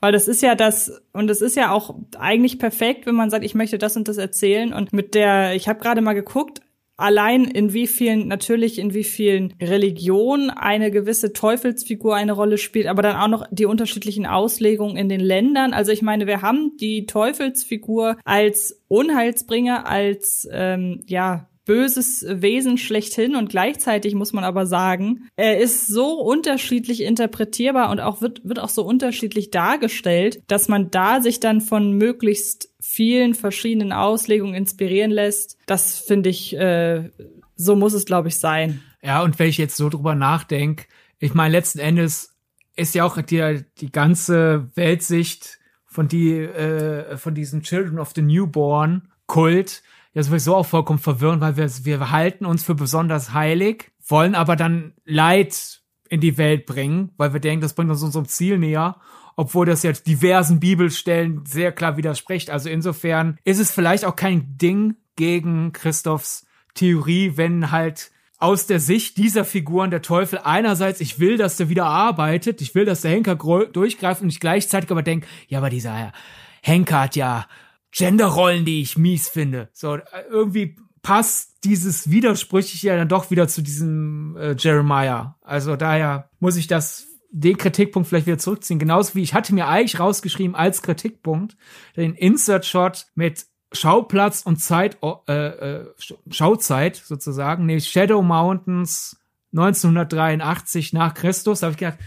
Weil das ist ja das, und es ist ja auch eigentlich perfekt, wenn man sagt, ich möchte das und das erzählen. Und mit der, ich habe gerade mal geguckt, allein in wie vielen, natürlich in wie vielen Religionen eine gewisse Teufelsfigur eine Rolle spielt, aber dann auch noch die unterschiedlichen Auslegungen in den Ländern. Also ich meine, wir haben die Teufelsfigur als Unheilsbringer, als ähm, ja böses Wesen schlechthin und gleichzeitig muss man aber sagen, er ist so unterschiedlich interpretierbar und auch wird, wird auch so unterschiedlich dargestellt, dass man da sich dann von möglichst vielen verschiedenen Auslegungen inspirieren lässt. Das finde ich, äh, so muss es, glaube ich, sein. Ja, und wenn ich jetzt so drüber nachdenke, ich meine, letzten Endes ist ja auch die, die ganze Weltsicht von die, äh, von diesem Children of the Newborn Kult ja sowieso auch vollkommen verwirrend, weil wir, wir halten uns für besonders heilig, wollen aber dann Leid in die Welt bringen, weil wir denken, das bringt uns unserem Ziel näher, obwohl das jetzt diversen Bibelstellen sehr klar widerspricht. Also insofern ist es vielleicht auch kein Ding gegen Christophs Theorie, wenn halt aus der Sicht dieser Figuren der Teufel einerseits, ich will, dass der wieder arbeitet, ich will, dass der Henker durchgreift und ich gleichzeitig aber denke, ja, aber dieser Henker hat ja Genderrollen, die ich mies finde. So, irgendwie passt dieses Widersprüchliche ja dann doch wieder zu diesem äh, Jeremiah. Also daher muss ich das den Kritikpunkt vielleicht wieder zurückziehen. Genauso wie ich hatte mir eigentlich rausgeschrieben als Kritikpunkt den Insert-Shot mit Schauplatz und Zeit, äh, äh, Schauzeit sozusagen, nämlich Shadow Mountains 1983 nach Christus. Da habe ich gedacht,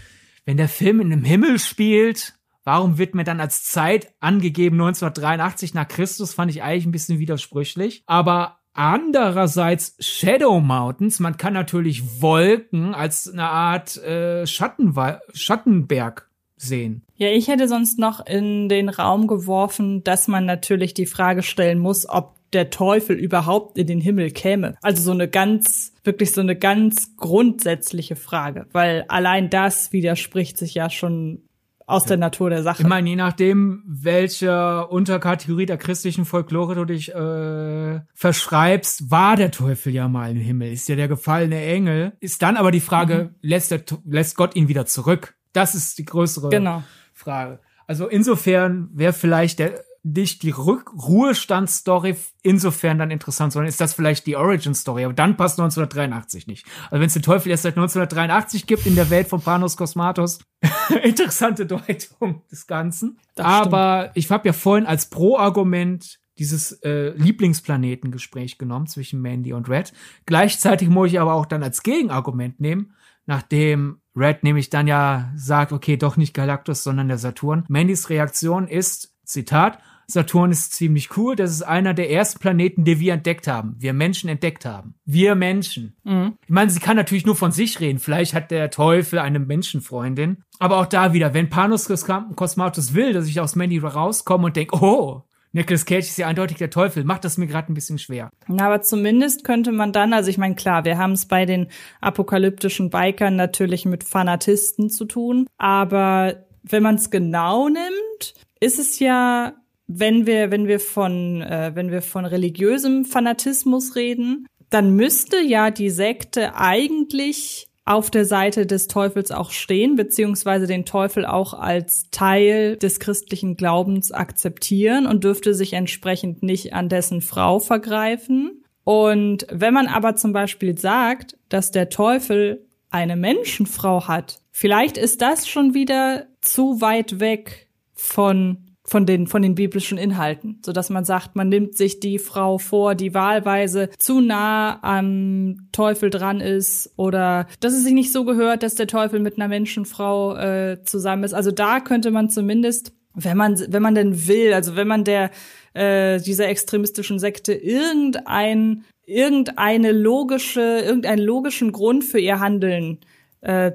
wenn der Film in einem Himmel spielt, Warum wird mir dann als Zeit angegeben 1983 nach Christus? Fand ich eigentlich ein bisschen widersprüchlich. Aber andererseits Shadow Mountains, man kann natürlich Wolken als eine Art äh, Schattenwa Schattenberg sehen. Ja, ich hätte sonst noch in den Raum geworfen, dass man natürlich die Frage stellen muss, ob der Teufel überhaupt in den Himmel käme. Also so eine ganz, wirklich so eine ganz grundsätzliche Frage, weil allein das widerspricht sich ja schon aus der Natur der Sache. Ich meine, je nachdem, welche Unterkategorie der christlichen Folklore du dich äh, verschreibst, war der Teufel ja mal im Himmel, ist ja der gefallene Engel. Ist dann aber die Frage, mhm. lässt, der, lässt Gott ihn wieder zurück? Das ist die größere genau. Frage. Also insofern wäre vielleicht der nicht die Rück Ruhestandsstory insofern dann interessant, sondern ist das vielleicht die Origin-Story. Aber dann passt 1983 nicht. Also wenn es den Teufel erst seit 1983 gibt in der Welt von Panos Cosmatos, interessante Deutung des Ganzen. Das Aber stimmt. ich habe ja vorhin als Pro-Argument dieses äh, Lieblingsplanetengespräch genommen zwischen Mandy und Red. Gleichzeitig muss ich aber auch dann als Gegenargument nehmen, nachdem Red nämlich dann ja sagt, okay, doch nicht Galactus, sondern der Saturn. Mandys Reaktion ist, Zitat, Saturn ist ziemlich cool. Das ist einer der ersten Planeten, die wir entdeckt haben. Wir Menschen entdeckt haben. Wir Menschen. Mhm. Ich meine, sie kann natürlich nur von sich reden. Vielleicht hat der Teufel eine Menschenfreundin. Aber auch da wieder, wenn Panos Cosmatus will, dass ich aus Mandy rauskomme und denke, oh, Nicolas Cage ist ja eindeutig der Teufel, macht das mir gerade ein bisschen schwer. Na, aber zumindest könnte man dann, also ich meine, klar, wir haben es bei den apokalyptischen Bikern natürlich mit Fanatisten zu tun, aber wenn man es genau nimmt, ist es ja wenn wir, wenn wir von, äh, wenn wir von religiösem Fanatismus reden, dann müsste ja die Sekte eigentlich auf der Seite des Teufels auch stehen, beziehungsweise den Teufel auch als Teil des christlichen Glaubens akzeptieren und dürfte sich entsprechend nicht an dessen Frau vergreifen. Und wenn man aber zum Beispiel sagt, dass der Teufel eine Menschenfrau hat, vielleicht ist das schon wieder zu weit weg von von den, von den biblischen Inhalten, so dass man sagt, man nimmt sich die Frau vor, die wahlweise zu nah am Teufel dran ist oder dass es sich nicht so gehört, dass der Teufel mit einer Menschenfrau äh, zusammen ist. Also da könnte man zumindest, wenn man, wenn man denn will, also wenn man der, äh, dieser extremistischen Sekte irgendein, irgendeine logische, irgendeinen logischen Grund für ihr Handeln äh,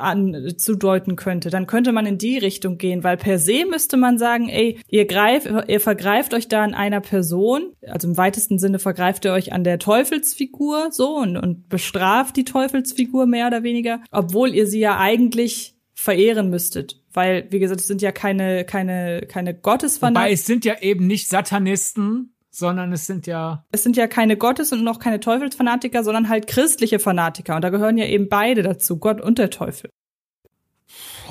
an, zudeuten könnte, dann könnte man in die Richtung gehen, weil per se müsste man sagen, ey, ihr greift, ihr vergreift euch da an einer Person, also im weitesten Sinne vergreift ihr euch an der Teufelsfigur so und, und bestraft die Teufelsfigur mehr oder weniger, obwohl ihr sie ja eigentlich verehren müsstet. Weil, wie gesagt, es sind ja keine, keine, keine Gottesfanatiker. Wobei es sind ja eben nicht Satanisten, sondern es sind ja. Es sind ja keine Gottes- und noch keine Teufelsfanatiker, sondern halt christliche Fanatiker. Und da gehören ja eben beide dazu, Gott und der Teufel.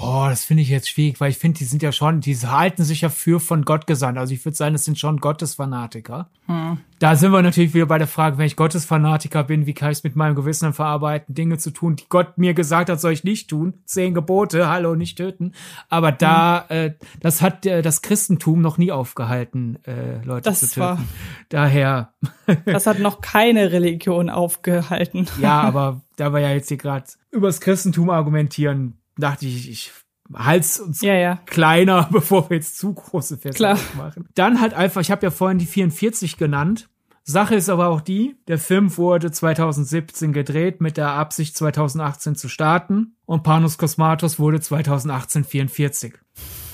Oh, das finde ich jetzt schwierig, weil ich finde, die sind ja schon, die halten sich ja für von Gott gesandt. Also ich würde sagen, das sind schon Gottesfanatiker. Hm. Da sind wir natürlich wieder bei der Frage, wenn ich Gottesfanatiker bin, wie kann ich es mit meinem Gewissen verarbeiten, Dinge zu tun, die Gott mir gesagt hat, soll ich nicht tun. Zehn Gebote, hallo, nicht töten. Aber da, hm. äh, das hat äh, das Christentum noch nie aufgehalten, äh, Leute das zu töten. War, Daher. das hat noch keine Religion aufgehalten. ja, aber da wir ja jetzt hier gerade übers Christentum argumentieren, dachte ich, ich Hals uns ja, ja. kleiner, bevor wir jetzt zu große Feste machen. Dann halt einfach, ich habe ja vorhin die 44 genannt. Sache ist aber auch die, der Film wurde 2017 gedreht mit der Absicht 2018 zu starten und Panos Cosmatos wurde 2018 44.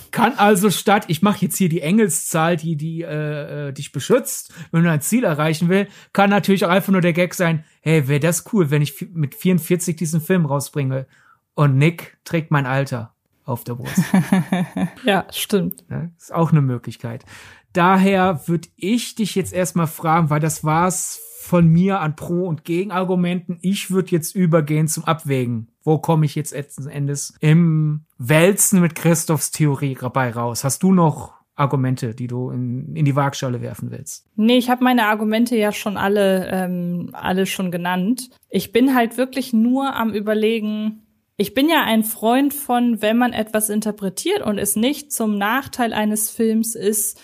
Kann also statt, ich mache jetzt hier die Engelszahl, die die äh, äh dich beschützt, wenn du ein Ziel erreichen will, kann natürlich auch einfach nur der Gag sein, hey, wäre das cool, wenn ich mit 44 diesen Film rausbringe und Nick trägt mein Alter auf der Brust. ja, stimmt. Ja, ist auch eine Möglichkeit. Daher würde ich dich jetzt erstmal fragen, weil das war's von mir an Pro- und Gegenargumenten. Ich würde jetzt übergehen zum Abwägen. Wo komme ich jetzt letzten Endes im Wälzen mit Christophs Theorie dabei raus? Hast du noch Argumente, die du in, in die Waagschale werfen willst? Nee, ich habe meine Argumente ja schon alle, ähm, alle schon genannt. Ich bin halt wirklich nur am überlegen, ich bin ja ein Freund von, wenn man etwas interpretiert und es nicht zum Nachteil eines Films ist,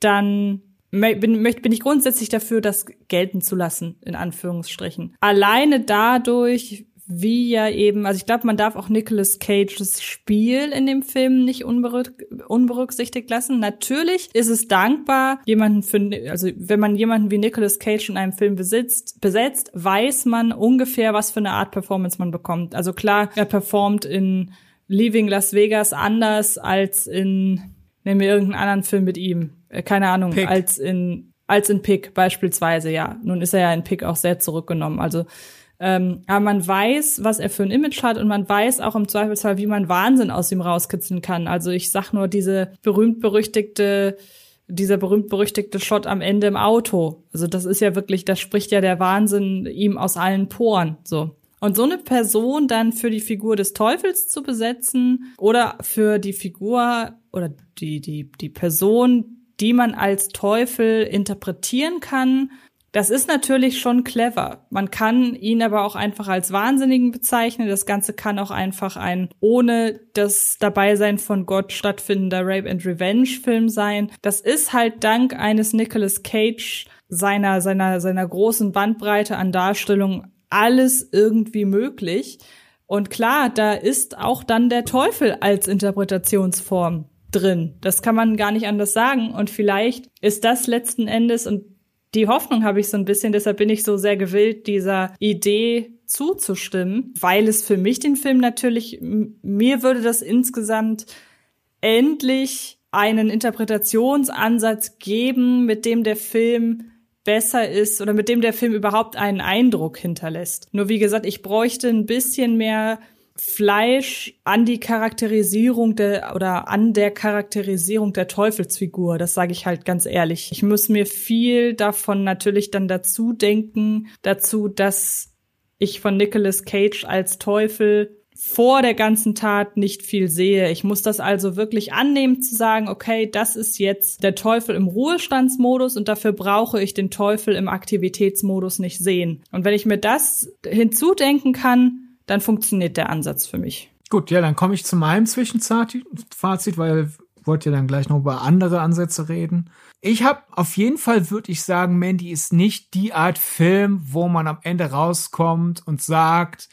dann bin, ich grundsätzlich dafür, das gelten zu lassen, in Anführungsstrichen. Alleine dadurch, wie ja eben, also ich glaube, man darf auch Nicolas Cages Spiel in dem Film nicht unberück unberücksichtigt lassen. Natürlich ist es dankbar, jemanden für, also wenn man jemanden wie Nicolas Cage in einem Film besitzt, besetzt, weiß man ungefähr, was für eine Art Performance man bekommt. Also klar, er performt in Leaving Las Vegas anders als in, nehmen wir irgendeinen anderen Film mit ihm. Äh, keine Ahnung, Pick. als in, als in Pick beispielsweise, ja. Nun ist er ja in Pick auch sehr zurückgenommen. Also ähm, aber man weiß, was er für ein Image hat und man weiß auch im Zweifelsfall, wie man Wahnsinn aus ihm rauskitzeln kann. Also ich sag nur diese berühmt-berüchtigte dieser berühmt-berüchtigte Shot am Ende im Auto. Also das ist ja wirklich, das spricht ja der Wahnsinn ihm aus allen Poren, so. Und so eine Person dann für die Figur des Teufels zu besetzen oder für die Figur oder die, die, die Person, die man als Teufel interpretieren kann, das ist natürlich schon clever. Man kann ihn aber auch einfach als Wahnsinnigen bezeichnen. Das Ganze kann auch einfach ein ohne das Dabeisein von Gott stattfindender Rape and Revenge Film sein. Das ist halt dank eines Nicolas Cage seiner, seiner, seiner großen Bandbreite an Darstellung alles irgendwie möglich. Und klar, da ist auch dann der Teufel als Interpretationsform drin. Das kann man gar nicht anders sagen. Und vielleicht ist das letzten Endes, und die Hoffnung habe ich so ein bisschen, deshalb bin ich so sehr gewillt, dieser Idee zuzustimmen, weil es für mich den Film natürlich, mir würde das insgesamt endlich einen Interpretationsansatz geben, mit dem der Film besser ist oder mit dem der Film überhaupt einen Eindruck hinterlässt. Nur wie gesagt, ich bräuchte ein bisschen mehr Fleisch an die Charakterisierung der oder an der Charakterisierung der Teufelsfigur. Das sage ich halt ganz ehrlich. Ich muss mir viel davon natürlich dann dazu denken, dazu, dass ich von Nicolas Cage als Teufel vor der ganzen Tat nicht viel sehe. Ich muss das also wirklich annehmen zu sagen, okay, das ist jetzt der Teufel im Ruhestandsmodus und dafür brauche ich den Teufel im Aktivitätsmodus nicht sehen. Und wenn ich mir das hinzudenken kann, dann funktioniert der Ansatz für mich. Gut, ja, dann komme ich zu meinem Zwischenfazit, weil wollte ja dann gleich noch über andere Ansätze reden. Ich habe auf jeden Fall, würde ich sagen, Mandy ist nicht die Art Film, wo man am Ende rauskommt und sagt,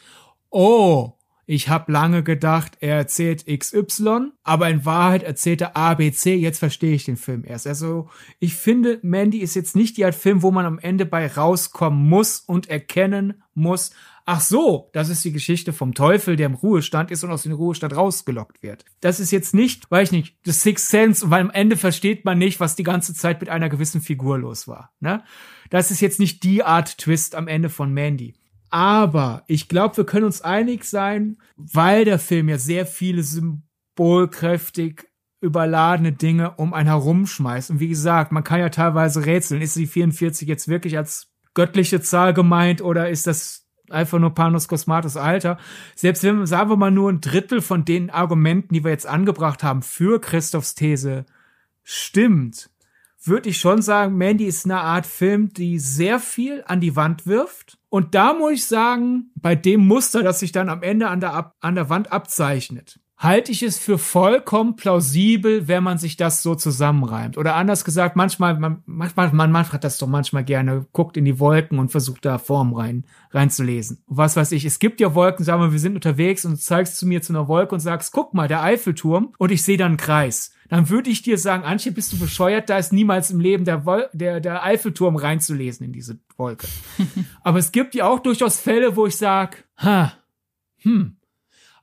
oh, ich habe lange gedacht, er erzählt XY, aber in Wahrheit erzählt er ABC, jetzt verstehe ich den Film erst. Also ich finde, Mandy ist jetzt nicht die Art Film, wo man am Ende bei rauskommen muss und erkennen muss, ach so, das ist die Geschichte vom Teufel, der im Ruhestand ist und aus dem Ruhestand rausgelockt wird. Das ist jetzt nicht, weiß ich nicht, The Sixth Sense, weil am Ende versteht man nicht, was die ganze Zeit mit einer gewissen Figur los war. Ne? Das ist jetzt nicht die Art Twist am Ende von Mandy. Aber ich glaube, wir können uns einig sein, weil der Film ja sehr viele symbolkräftig überladene Dinge um einen herumschmeißt. Und wie gesagt, man kann ja teilweise rätseln, ist die 44 jetzt wirklich als göttliche Zahl gemeint oder ist das einfach nur Panos Cosmatos Alter. Selbst wenn, sagen wir mal, nur ein Drittel von den Argumenten, die wir jetzt angebracht haben für Christophs These stimmt, würde ich schon sagen, Mandy ist eine Art Film, die sehr viel an die Wand wirft. Und da muss ich sagen, bei dem Muster, das sich dann am Ende an der, an der Wand abzeichnet, halte ich es für vollkommen plausibel, wenn man sich das so zusammenreimt. Oder anders gesagt, manchmal, man, manchmal, man macht das doch manchmal gerne, guckt in die Wolken und versucht da Formen rein, reinzulesen. Was weiß ich, es gibt ja Wolken, sagen wir, wir sind unterwegs und du zeigst zu mir zu einer Wolke und sagst, guck mal, der Eiffelturm und ich sehe da einen Kreis. Dann würde ich dir sagen, Antje, bist du bescheuert, da ist niemals im Leben der, Wol der, der Eiffelturm reinzulesen in diese Wolke. Aber es gibt ja auch durchaus Fälle, wo ich sag, ha, hm,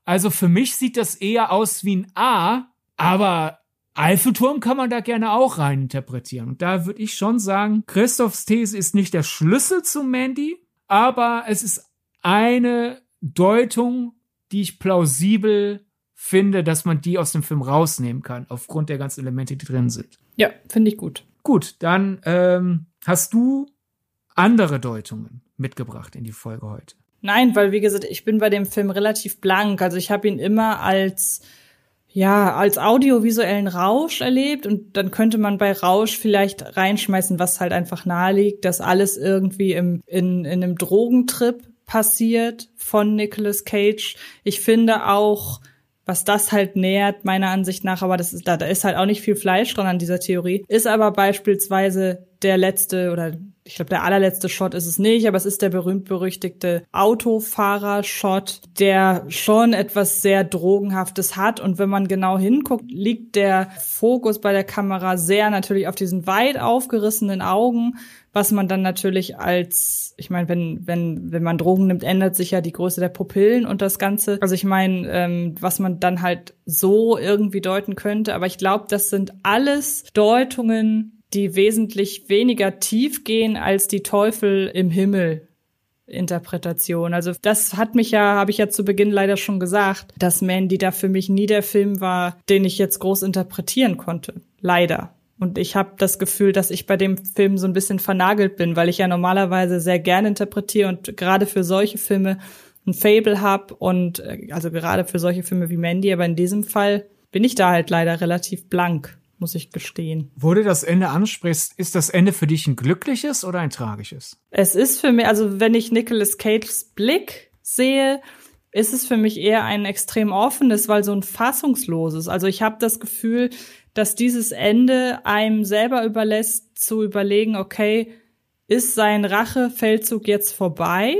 also für mich sieht das eher aus wie ein A, aber Eiffelturm kann man da gerne auch rein interpretieren. Und da würde ich schon sagen, Christophs These ist nicht der Schlüssel zu Mandy, aber es ist eine Deutung, die ich plausibel finde, dass man die aus dem Film rausnehmen kann, aufgrund der ganzen Elemente, die drin sind. Ja, finde ich gut. Gut, dann ähm, hast du andere Deutungen mitgebracht in die Folge heute. Nein, weil wie gesagt, ich bin bei dem Film relativ blank. Also ich habe ihn immer als ja, als audiovisuellen Rausch erlebt und dann könnte man bei Rausch vielleicht reinschmeißen, was halt einfach naheliegt, dass alles irgendwie im, in, in einem Drogentrip passiert von Nicolas Cage. Ich finde auch, was das halt nähert, meiner Ansicht nach, aber das ist, da, da ist halt auch nicht viel Fleisch dran an dieser Theorie, ist aber beispielsweise der letzte oder ich glaube, der allerletzte Shot ist es nicht, aber es ist der berühmt-berüchtigte Autofahrer-Shot, der schon etwas sehr Drogenhaftes hat. Und wenn man genau hinguckt, liegt der Fokus bei der Kamera sehr natürlich auf diesen weit aufgerissenen Augen, was man dann natürlich als, ich meine, wenn, wenn, wenn man Drogen nimmt, ändert sich ja die Größe der Pupillen und das Ganze. Also ich meine, ähm, was man dann halt so irgendwie deuten könnte. Aber ich glaube, das sind alles Deutungen, die wesentlich weniger tief gehen als die Teufel im Himmel Interpretation. Also das hat mich ja, habe ich ja zu Beginn leider schon gesagt, dass Mandy da für mich nie der Film war, den ich jetzt groß interpretieren konnte. Leider. Und ich habe das Gefühl, dass ich bei dem Film so ein bisschen vernagelt bin, weil ich ja normalerweise sehr gerne interpretiere und gerade für solche Filme ein Fable hab und äh, also gerade für solche Filme wie Mandy, aber in diesem Fall bin ich da halt leider relativ blank muss ich gestehen. Wo du das Ende ansprichst, ist das Ende für dich ein glückliches oder ein tragisches? Es ist für mich, also wenn ich Nicolas Cages Blick sehe, ist es für mich eher ein extrem offenes, weil so ein fassungsloses. Also ich habe das Gefühl, dass dieses Ende einem selber überlässt zu überlegen, okay, ist sein Rachefeldzug jetzt vorbei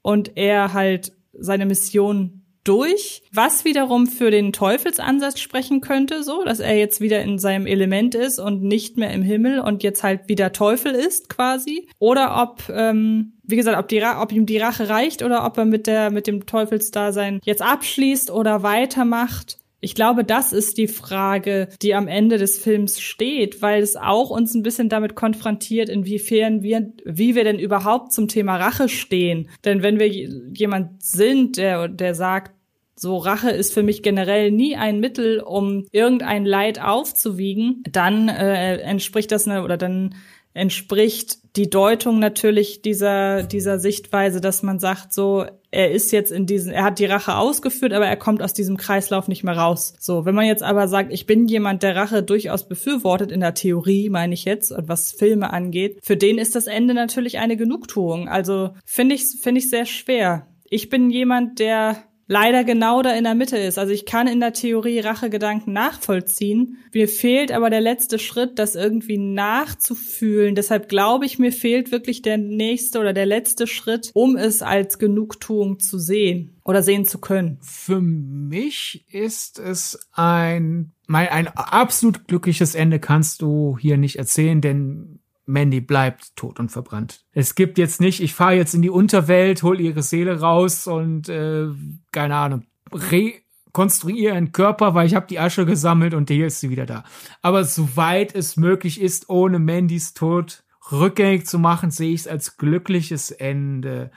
und er halt seine Mission durch, was wiederum für den Teufelsansatz sprechen könnte, so, dass er jetzt wieder in seinem Element ist und nicht mehr im Himmel und jetzt halt wieder Teufel ist, quasi. Oder ob, ähm, wie gesagt, ob, die, ob ihm die Rache reicht oder ob er mit der, mit dem Teufelsdasein jetzt abschließt oder weitermacht. Ich glaube, das ist die Frage, die am Ende des Films steht, weil es auch uns ein bisschen damit konfrontiert, inwiefern wir, wie wir denn überhaupt zum Thema Rache stehen. Denn wenn wir jemand sind, der, der sagt, so Rache ist für mich generell nie ein Mittel, um irgendein Leid aufzuwiegen, dann äh, entspricht das ne, oder dann entspricht die Deutung natürlich dieser, dieser Sichtweise, dass man sagt, so, er ist jetzt in diesen, er hat die Rache ausgeführt, aber er kommt aus diesem Kreislauf nicht mehr raus. So, wenn man jetzt aber sagt, ich bin jemand, der Rache durchaus befürwortet, in der Theorie meine ich jetzt, und was Filme angeht, für den ist das Ende natürlich eine Genugtuung. Also finde ich, finde ich sehr schwer. Ich bin jemand, der leider genau da in der Mitte ist. Also ich kann in der Theorie Rachegedanken nachvollziehen. Mir fehlt aber der letzte Schritt, das irgendwie nachzufühlen. Deshalb glaube ich, mir fehlt wirklich der nächste oder der letzte Schritt, um es als Genugtuung zu sehen oder sehen zu können. Für mich ist es ein mein, ein absolut glückliches Ende kannst du hier nicht erzählen, denn Mandy bleibt tot und verbrannt. Es gibt jetzt nicht, ich fahre jetzt in die Unterwelt, hol ihre Seele raus und äh, keine Ahnung, rekonstruiere einen Körper, weil ich habe die Asche gesammelt und hier ist sie wieder da. Aber soweit es möglich ist, ohne Mandys Tod rückgängig zu machen, sehe ich es als glückliches Ende.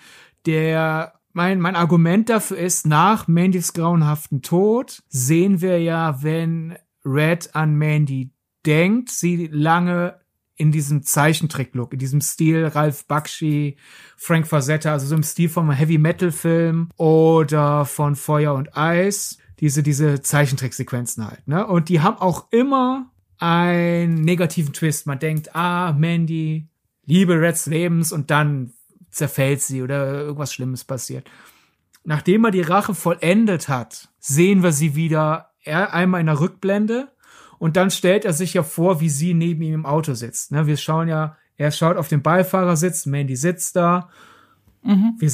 Der mein, mein Argument dafür ist, nach Mandys grauenhaften Tod sehen wir ja, wenn Red an Mandy denkt, sie lange in diesem Zeichentrick-Look, in diesem Stil Ralph Bakshi, Frank Frazetta, also so im Stil vom Heavy-Metal-Film oder von Feuer und Eis. Diese, diese Zeichentricksequenzen halt, ne? Und die haben auch immer einen negativen Twist. Man denkt, ah, Mandy, Liebe Reds Lebens und dann zerfällt sie oder irgendwas Schlimmes passiert. Nachdem er die Rache vollendet hat, sehen wir sie wieder einmal in der Rückblende und dann stellt er sich ja vor, wie sie neben ihm im Auto sitzt. Ne? Wir schauen ja, er schaut auf den Beifahrersitz, Mandy sitzt da. Mhm. Wir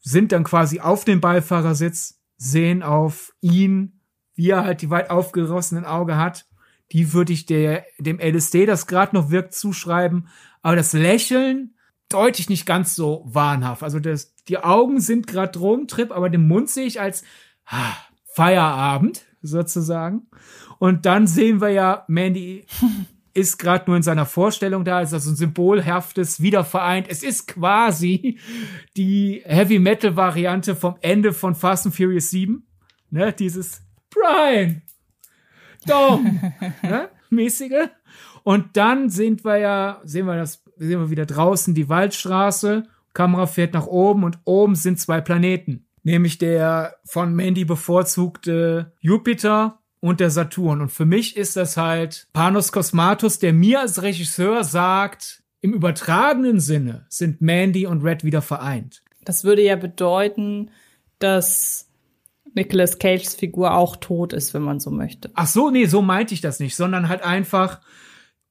sind dann quasi auf dem Beifahrersitz, sehen auf ihn, wie er halt die weit aufgerossenen Auge hat. Die würde ich der, dem LSD, das gerade noch wirkt, zuschreiben. Aber das Lächeln deutlich nicht ganz so wahnhaft. Also das, die Augen sind gerade Drogentrip, aber den Mund sehe ich als ah, Feierabend sozusagen. Und dann sehen wir ja, Mandy ist gerade nur in seiner Vorstellung da, ist also ein symbolhaftes Wiedervereint. Es ist quasi die Heavy Metal Variante vom Ende von Fast and Furious 7. Ne, dieses Brian, Dom, ne, mäßige. Und dann sind wir ja, sehen wir das, sehen wir wieder draußen die Waldstraße. Kamera fährt nach oben und oben sind zwei Planeten. Nämlich der von Mandy bevorzugte Jupiter und der Saturn. Und für mich ist das halt Panos Cosmatos, der mir als Regisseur sagt, im übertragenen Sinne sind Mandy und Red wieder vereint. Das würde ja bedeuten, dass Nicolas Cages Figur auch tot ist, wenn man so möchte. Ach so, nee, so meinte ich das nicht, sondern halt einfach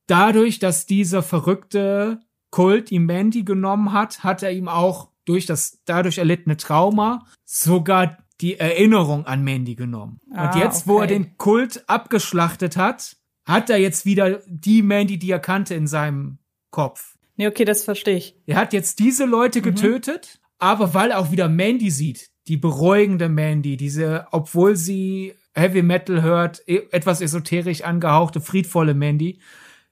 dadurch, dass dieser verrückte Kult ihm Mandy genommen hat, hat er ihm auch durch das dadurch erlittene Trauma sogar die Erinnerung an Mandy genommen. Ah, und jetzt, okay. wo er den Kult abgeschlachtet hat, hat er jetzt wieder die Mandy, die er kannte, in seinem Kopf. Nee, okay, das verstehe ich. Er hat jetzt diese Leute mhm. getötet, mhm. aber weil er auch wieder Mandy sieht, die beruhigende Mandy, diese, obwohl sie Heavy Metal hört, e, etwas esoterisch angehauchte, friedvolle Mandy,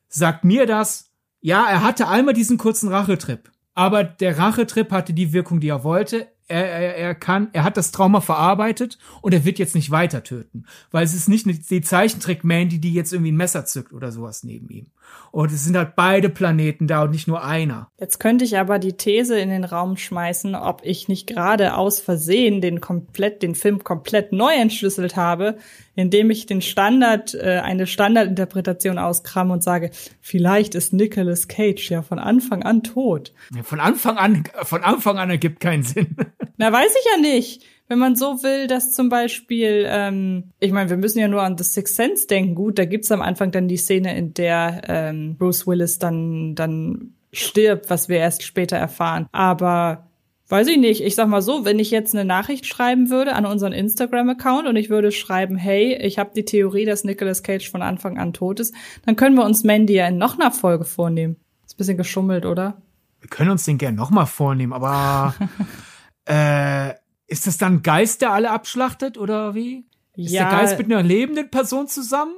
sagt mir das, ja, er hatte einmal diesen kurzen Rachetrip. Aber der Rachetrip hatte die Wirkung, die er wollte er, er, er kann, er hat das Trauma verarbeitet und er wird jetzt nicht weiter töten. Weil es ist nicht die Zeichentrick-Mandy, die jetzt irgendwie ein Messer zückt oder sowas neben ihm. Und es sind halt beide Planeten da und nicht nur einer. Jetzt könnte ich aber die These in den Raum schmeißen, ob ich nicht gerade aus Versehen den komplett, den Film komplett neu entschlüsselt habe, indem ich den Standard, äh, eine Standardinterpretation auskram und sage, vielleicht ist Nicolas Cage ja von Anfang an tot. Ja, von Anfang an, von Anfang an ergibt keinen Sinn. Na, weiß ich ja nicht. Wenn man so will, dass zum Beispiel, ähm, ich meine, wir müssen ja nur an The Sixth Sense denken. Gut, da gibt's am Anfang dann die Szene, in der ähm, Bruce Willis dann dann stirbt, was wir erst später erfahren. Aber Weiß ich nicht. Ich sag mal so, wenn ich jetzt eine Nachricht schreiben würde an unseren Instagram-Account und ich würde schreiben, hey, ich habe die Theorie, dass Nicolas Cage von Anfang an tot ist, dann können wir uns Mandy ja in noch einer Folge vornehmen. Ist ein bisschen geschummelt, oder? Wir können uns den gern noch mal vornehmen, aber äh, ist das dann ein Geist, der alle abschlachtet oder wie? Ist Ja. der Geist mit einer lebenden Person zusammen?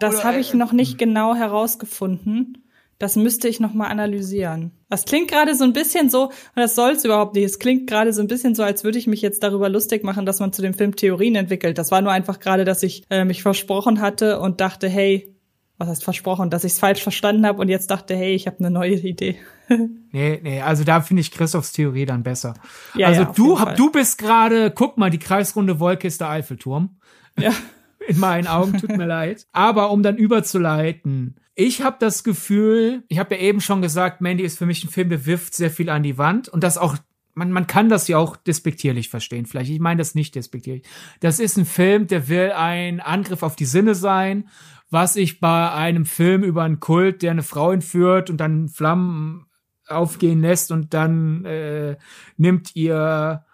Das habe ich äh, noch nicht genau herausgefunden. Das müsste ich noch mal analysieren. Das klingt gerade so ein bisschen so, und das soll's überhaupt nicht. Es klingt gerade so ein bisschen so, als würde ich mich jetzt darüber lustig machen, dass man zu dem Film Theorien entwickelt. Das war nur einfach gerade, dass ich äh, mich versprochen hatte und dachte, hey, was heißt versprochen, dass ich es falsch verstanden habe und jetzt dachte, hey, ich habe eine neue Idee. Nee, nee, also da finde ich Christophs Theorie dann besser. Ja, also ja, du, hab, du bist gerade, guck mal, die kreisrunde Wolke ist der Eiffelturm. Ja. In meinen Augen, tut mir leid. Aber um dann überzuleiten, ich habe das Gefühl, ich habe ja eben schon gesagt, Mandy ist für mich ein Film, der wirft sehr viel an die Wand und das auch man, man kann das ja auch despektierlich verstehen. Vielleicht, ich meine das nicht despektierlich. Das ist ein Film, der will ein Angriff auf die Sinne sein, was ich bei einem Film über einen Kult, der eine Frau entführt und dann Flammen aufgehen lässt und dann äh, nimmt ihr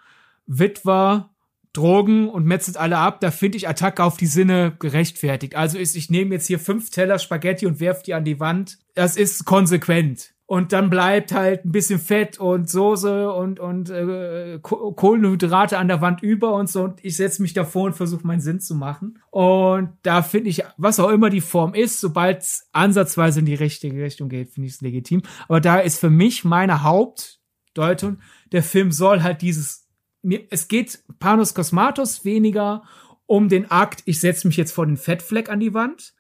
Witwer Drogen und metzelt alle ab, da finde ich Attacke auf die Sinne gerechtfertigt. Also ist, ich nehme jetzt hier fünf Teller Spaghetti und werf die an die Wand. Das ist konsequent. Und dann bleibt halt ein bisschen Fett und Soße und, und äh, Ko- Kohlenhydrate an der Wand über und so. Und ich setze mich davor und versuche meinen Sinn zu machen. Und da finde ich, was auch immer die Form ist, sobald es ansatzweise in die richtige Richtung geht, finde ich es legitim. Aber da ist für mich meine Hauptdeutung, der Film soll halt dieses es geht Panos Kosmatos weniger um den Akt, ich setze mich jetzt vor den Fettfleck an die Wand,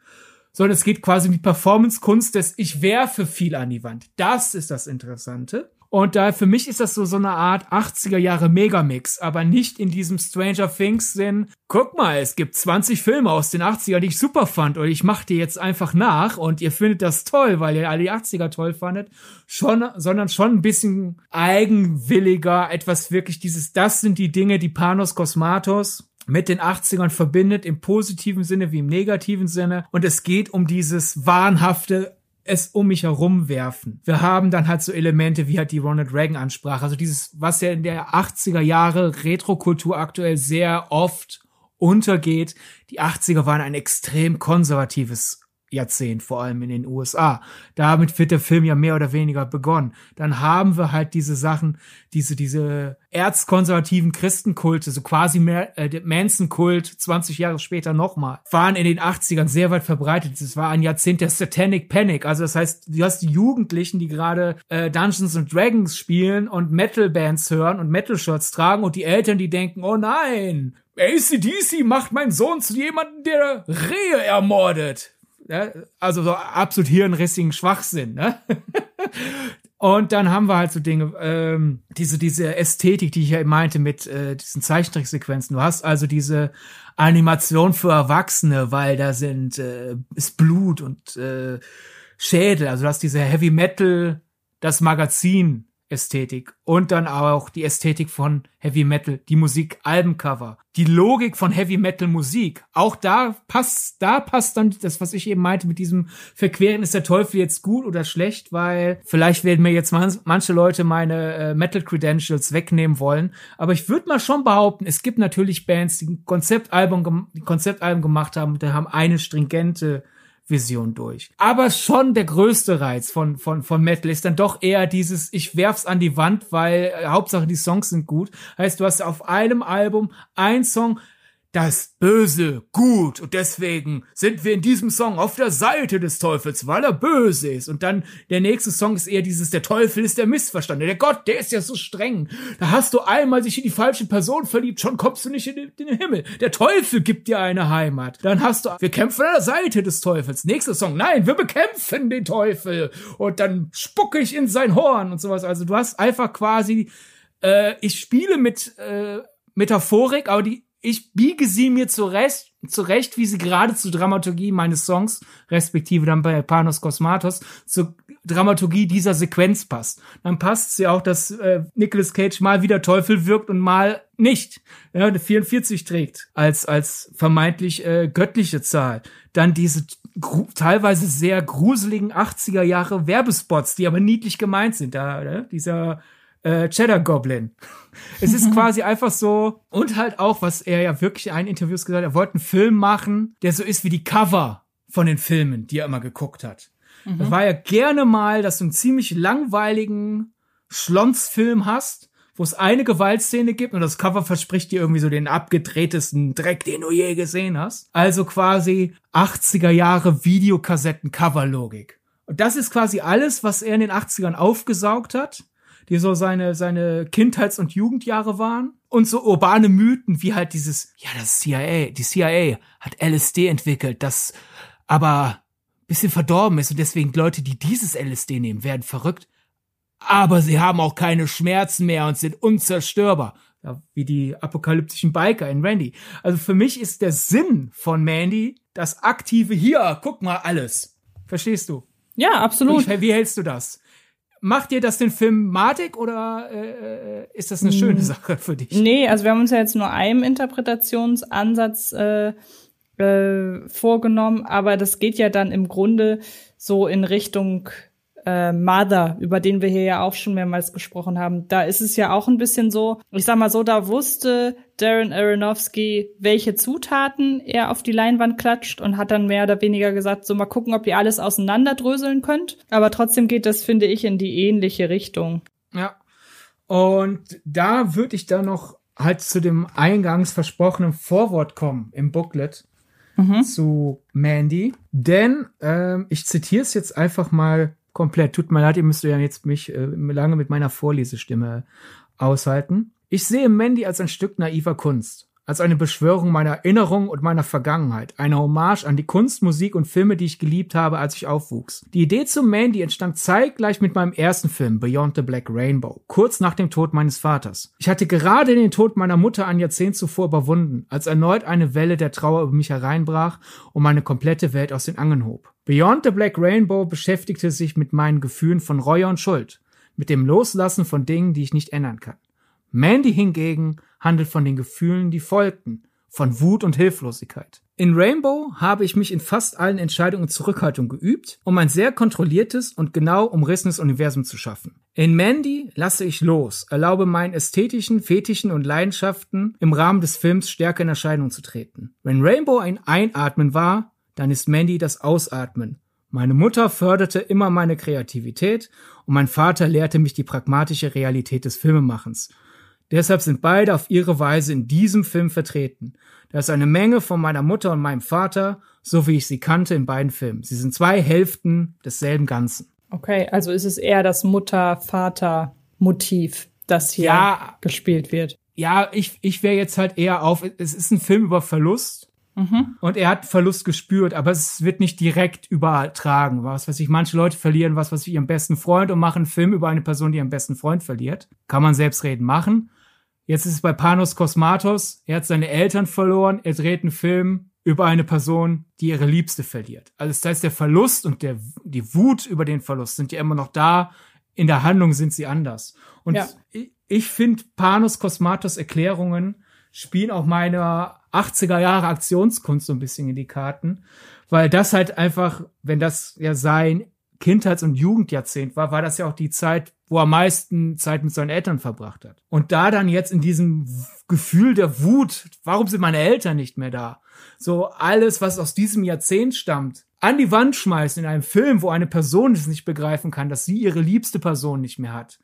sondern es geht quasi um die Performance-Kunst des Ich werfe viel an die Wand. Das ist das Interessante. Und da für mich ist das so so eine Art 80er Jahre Megamix, aber nicht in diesem Stranger Things Sinn. Guck mal, es gibt 20 Filme aus den 80er, die ich super fand und ich mache die jetzt einfach nach und ihr findet das toll, weil ihr alle die 80er toll fandet. Schon, sondern schon ein bisschen eigenwilliger, etwas wirklich dieses, das sind die Dinge, die Panos Kosmatos mit den 80ern verbindet, im positiven Sinne wie im negativen Sinne. Und es geht um dieses wahnhafte es um mich herum werfen. Wir haben dann halt so Elemente wie halt die Ronald Reagan Ansprache, also dieses, was ja in der 80er Jahre Retrokultur aktuell sehr oft untergeht. Die 80er waren ein extrem konservatives Jahrzehnt, vor allem in den USA. Damit wird der Film ja mehr oder weniger begonnen. Dann haben wir halt diese Sachen, diese, diese erzkonservativen Christenkulte, so quasi mehr, äh, Manson-Kult 20 Jahre später nochmal, waren in den 80ern sehr weit verbreitet. Es war ein Jahrzehnt der Satanic Panic. Also das heißt, du hast die Jugendlichen, die gerade äh, Dungeons and Dragons spielen und Metal-Bands hören und Metal-Shirts tragen und die Eltern, die denken, oh nein, ACDC macht meinen Sohn zu jemandem, der Rehe ermordet. Ja, also so absolut hirnrissigen Schwachsinn, ne? Und dann haben wir halt so Dinge, ähm, diese, diese Ästhetik, die ich ja meinte mit äh, diesen Zeichentricksequenzen. Du hast also diese Animation für Erwachsene, weil da sind äh, ist Blut und äh, Schädel. Also du hast diese Heavy Metal, das Magazin Ästhetik und dann auch die Ästhetik von Heavy Metal, die Musik, Albencover, die Logik von Heavy Metal Musik. Auch da passt, da passt dann das, was ich eben meinte mit diesem Verqueren, ist der Teufel jetzt gut oder schlecht, weil vielleicht werden mir jetzt man, manche Leute meine äh, Metal Credentials wegnehmen wollen. Aber ich würde mal schon behaupten, es gibt natürlich Bands, die ein Konzeptalbum, Konzeptalbum gemacht haben, die haben eine stringente Vision durch. Aber schon der größte Reiz von, von, von Metal ist dann doch eher dieses, ich werf's an die Wand, weil äh, Hauptsache die Songs sind gut. Heißt, du hast auf einem Album ein Song, das Böse gut und deswegen sind wir in diesem Song auf der Seite des Teufels, weil er böse ist. Und dann der nächste Song ist eher dieses, der Teufel ist der Missverstandene, der Gott, der ist ja so streng. Da hast du einmal sich in die falsche Person verliebt, schon kommst du nicht in den, Himmel. Der Teufel gibt dir eine Heimat. Dann hast du, wir kämpfen an der Seite des Teufels. Nächster Song, nein, wir bekämpfen den Teufel. Und dann spucke ich in sein Horn und sowas. Also du hast einfach quasi, äh, ich spiele mit äh, Metaphorik, aber die ich biege sie mir zurecht, zurecht, wie sie gerade zur Dramaturgie meines Songs, respektive dann bei Panos Kosmatos, zur Dramaturgie dieser Sequenz passt. Dann passt sie auch, dass äh, Nicolas Cage mal wieder Teufel wirkt und mal nicht. Ja, eine 44 trägt als, als vermeintlich äh, göttliche Zahl. Dann diese teilweise sehr gruseligen 80er Jahre Werbespots, die aber niedlich gemeint sind. Da, ne? dieser äh, Cheddar Goblin. Es ist quasi einfach so, und halt auch, was er ja wirklich in einem Interviews gesagt hat, er wollte einen Film machen, der so ist wie die Cover von den Filmen, die er immer geguckt hat. Mhm. Das war ja gerne mal, dass du einen ziemlich langweiligen Schlonsfilm hast, wo es eine Gewaltszene gibt und das Cover verspricht dir irgendwie so den abgedrehtesten Dreck, den du je gesehen hast. Also quasi 80er Jahre Videokassetten-Cover-Logik. Und das ist quasi alles, was er in den 80ern aufgesaugt hat, die so seine, seine Kindheits- und Jugendjahre waren. Und so urbane Mythen wie halt dieses, ja, das CIA, die CIA hat LSD entwickelt, das aber bisschen verdorben ist und deswegen Leute, die dieses LSD nehmen, werden verrückt aber sie haben auch keine Schmerzen mehr und sind unzerstörbar. Ja, wie die apokalyptischen Biker in Randy. Also für mich ist der Sinn von Mandy das aktive hier, guck mal alles. Verstehst du? Ja, absolut. Ich, wie hältst du das? Macht dir das den Film madig oder äh, ist das eine hm. schöne Sache für dich? Nee, also wir haben uns ja jetzt nur einen Interpretationsansatz äh, äh, vorgenommen, aber das geht ja dann im Grunde so in Richtung äh, Mother, über den wir hier ja auch schon mehrmals gesprochen haben, da ist es ja auch ein bisschen so, ich sag mal so, da wusste Darren Aronofsky, welche Zutaten er auf die Leinwand klatscht und hat dann mehr oder weniger gesagt, so mal gucken, ob ihr alles auseinanderdröseln könnt. Aber trotzdem geht das, finde ich, in die ähnliche Richtung. Ja. Und da würde ich dann noch halt zu dem eingangs versprochenen Vorwort kommen im Booklet mhm. zu Mandy. Denn ähm, ich zitiere es jetzt einfach mal komplett. Tut mir leid, ihr müsst ja jetzt mich äh, lange mit meiner Vorlesestimme aushalten. Ich sehe Mandy als ein Stück naiver Kunst als eine Beschwörung meiner Erinnerung und meiner Vergangenheit, eine Hommage an die Kunst, Musik und Filme, die ich geliebt habe, als ich aufwuchs. Die Idee zu Mandy entstand zeitgleich mit meinem ersten Film, Beyond the Black Rainbow, kurz nach dem Tod meines Vaters. Ich hatte gerade den Tod meiner Mutter ein Jahrzehnt zuvor überwunden, als erneut eine Welle der Trauer über mich hereinbrach und meine komplette Welt aus den Angeln hob. Beyond the Black Rainbow beschäftigte sich mit meinen Gefühlen von Reue und Schuld, mit dem Loslassen von Dingen, die ich nicht ändern kann. Mandy hingegen handelt von den Gefühlen, die folgten, von Wut und Hilflosigkeit. In Rainbow habe ich mich in fast allen Entscheidungen Zurückhaltung geübt, um ein sehr kontrolliertes und genau umrissenes Universum zu schaffen. In Mandy lasse ich los, erlaube meinen ästhetischen, fetischen und Leidenschaften im Rahmen des Films stärker in Erscheinung zu treten. Wenn Rainbow ein Einatmen war, dann ist Mandy das Ausatmen. Meine Mutter förderte immer meine Kreativität und mein Vater lehrte mich die pragmatische Realität des Filmemachens. Deshalb sind beide auf ihre Weise in diesem Film vertreten. Da ist eine Menge von meiner Mutter und meinem Vater, so wie ich sie kannte in beiden Filmen. Sie sind zwei Hälften desselben Ganzen. Okay, also ist es eher das Mutter-Vater-Motiv, das hier ja, gespielt wird. Ja, ich, ich wäre jetzt halt eher auf, es ist ein Film über Verlust. Mhm. Und er hat Verlust gespürt, aber es wird nicht direkt übertragen. Was weiß ich, manche Leute verlieren was, was ich ihren besten Freund und machen einen Film über eine Person, die ihren besten Freund verliert. Kann man selbstredend machen. Jetzt ist es bei Panos Kosmatos. Er hat seine Eltern verloren. Er dreht einen Film über eine Person, die ihre Liebste verliert. Also das heißt, der Verlust und der, die Wut über den Verlust sind ja immer noch da. In der Handlung sind sie anders. Und ja. ich, ich finde, Panos Kosmatos Erklärungen spielen auch meine 80er Jahre Aktionskunst so ein bisschen in die Karten. Weil das halt einfach, wenn das ja sein Kindheits- und Jugendjahrzehnt war, war das ja auch die Zeit, wo er am meisten Zeit mit seinen Eltern verbracht hat. Und da dann jetzt in diesem Gefühl der Wut, warum sind meine Eltern nicht mehr da? So alles, was aus diesem Jahrzehnt stammt, an die Wand schmeißen in einem Film, wo eine Person es nicht begreifen kann, dass sie ihre liebste Person nicht mehr hat.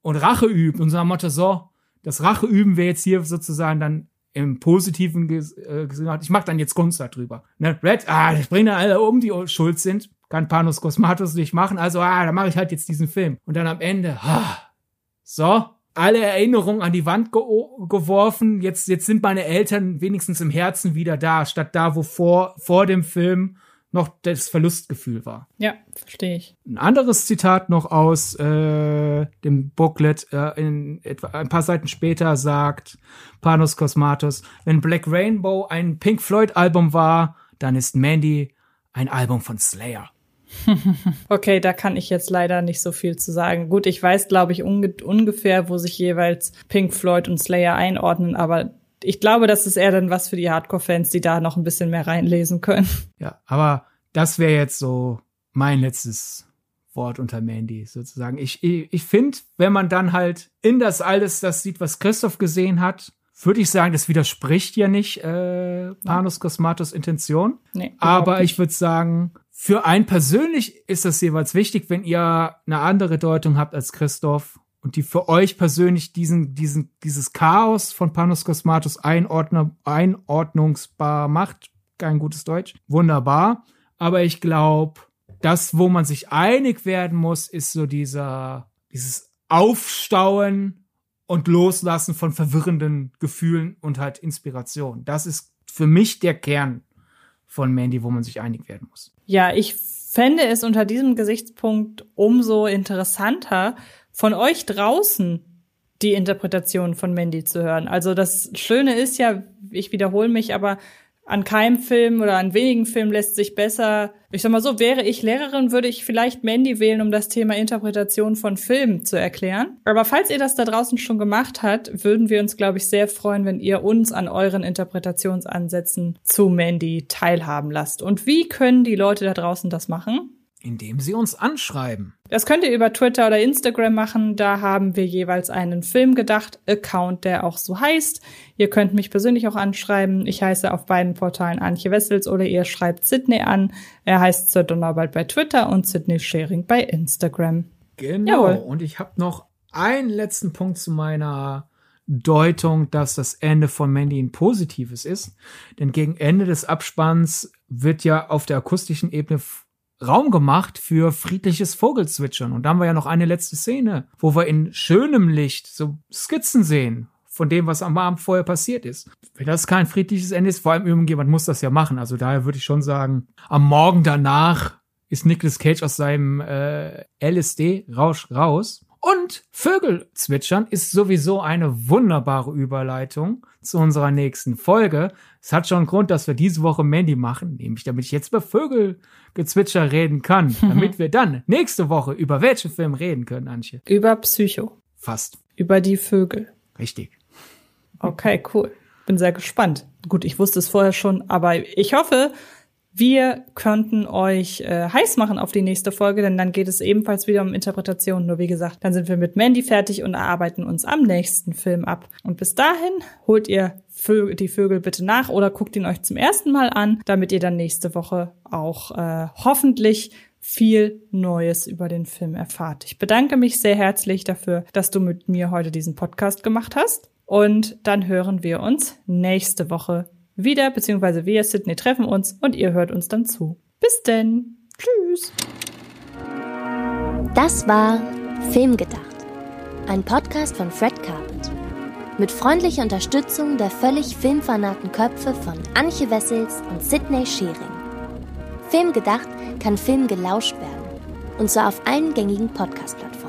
Und Rache übt und sagt Motto, so, das Rache üben wir jetzt hier sozusagen dann im positiven äh, Gesinn Ich mach dann jetzt Kunst darüber. Ne? Red, ah, ich bringe alle um, die schuld sind kann Panos Cosmatos nicht machen, also ah, da mache ich halt jetzt diesen Film. Und dann am Ende, ah, so, alle Erinnerungen an die Wand ge geworfen, jetzt, jetzt sind meine Eltern wenigstens im Herzen wieder da, statt da, wo vor, vor dem Film noch das Verlustgefühl war. Ja, verstehe ich. Ein anderes Zitat noch aus äh, dem Booklet, äh, in etwa ein paar Seiten später sagt Panos Cosmatos, wenn Black Rainbow ein Pink Floyd Album war, dann ist Mandy ein Album von Slayer. okay, da kann ich jetzt leider nicht so viel zu sagen. Gut, ich weiß, glaube ich, unge ungefähr, wo sich jeweils Pink Floyd und Slayer einordnen, aber ich glaube, das ist eher dann was für die Hardcore-Fans, die da noch ein bisschen mehr reinlesen können. Ja, aber das wäre jetzt so mein letztes Wort unter Mandy sozusagen. Ich, ich, ich finde, wenn man dann halt in das alles das sieht, was Christoph gesehen hat, würde ich sagen, das widerspricht ja nicht äh, Panos Cosmatos Intention. Nee, Aber ich würde sagen, für einen persönlich ist das jeweils wichtig, wenn ihr eine andere Deutung habt als Christoph und die für euch persönlich diesen, diesen, dieses Chaos von Panos Cosmatos einordner, einordnungsbar macht. Kein gutes Deutsch. Wunderbar. Aber ich glaube, das, wo man sich einig werden muss, ist so dieser, dieses Aufstauen und Loslassen von verwirrenden Gefühlen und halt Inspiration. Das ist für mich der Kern von Mandy, wo man sich einig werden muss. Ja, ich fände es unter diesem Gesichtspunkt umso interessanter, von euch draußen die Interpretation von Mandy zu hören. Also das Schöne ist ja, ich wiederhole mich, aber an keinem Film oder an wenigen Filmen lässt sich besser, ich sag mal so, wäre ich Lehrerin, würde ich vielleicht Mandy wählen, um das Thema Interpretation von Filmen zu erklären. Aber falls ihr das da draußen schon gemacht habt, würden wir uns, glaube ich, sehr freuen, wenn ihr uns an euren Interpretationsansätzen zu Mandy teilhaben lasst. Und wie können die Leute da draußen das machen? Indem Sie uns anschreiben. Das könnt ihr über Twitter oder Instagram machen. Da haben wir jeweils einen Filmgedacht-Account, der auch so heißt. Ihr könnt mich persönlich auch anschreiben. Ich heiße auf beiden Portalen Antje Wessels oder ihr schreibt Sydney an. Er heißt Sir Donnerbald bei Twitter und Sydney Sharing bei Instagram. Genau. Jawohl. Und ich habe noch einen letzten Punkt zu meiner Deutung, dass das Ende von Mandy ein positives ist. Denn gegen Ende des Abspanns wird ja auf der akustischen Ebene Raum gemacht für friedliches Vogelzwitschern. Und da haben wir ja noch eine letzte Szene, wo wir in schönem Licht so Skizzen sehen von dem, was am Abend vorher passiert ist. Wenn das kein friedliches Ende ist, vor allem irgendjemand muss das ja machen. Also daher würde ich schon sagen, am Morgen danach ist Nicolas Cage aus seinem äh, LSD-Rausch raus und Vögel zwitschern ist sowieso eine wunderbare Überleitung zu unserer nächsten Folge. Es hat schon einen Grund, dass wir diese Woche Mandy machen, nämlich damit ich jetzt über Vögelgezwitscher reden kann, damit wir dann nächste Woche über welchen Film reden können, Antje? Über Psycho. Fast. Über die Vögel. Richtig. Okay, cool. Bin sehr gespannt. Gut, ich wusste es vorher schon, aber ich hoffe, wir könnten euch äh, heiß machen auf die nächste Folge, denn dann geht es ebenfalls wieder um Interpretation. Nur wie gesagt, dann sind wir mit Mandy fertig und erarbeiten uns am nächsten Film ab. Und bis dahin holt ihr Vögel, die Vögel bitte nach oder guckt ihn euch zum ersten Mal an, damit ihr dann nächste Woche auch äh, hoffentlich viel Neues über den Film erfahrt. Ich bedanke mich sehr herzlich dafür, dass du mit mir heute diesen Podcast gemacht hast. Und dann hören wir uns nächste Woche wieder, beziehungsweise wir, Sydney, treffen uns und ihr hört uns dann zu. Bis denn. Tschüss. Das war Filmgedacht, ein Podcast von Fred Carpet. Mit freundlicher Unterstützung der völlig filmfanaten Köpfe von Anche Wessels und Sidney Schering. Filmgedacht kann Film gelauscht werden. Und zwar auf allen gängigen Podcast-Plattformen.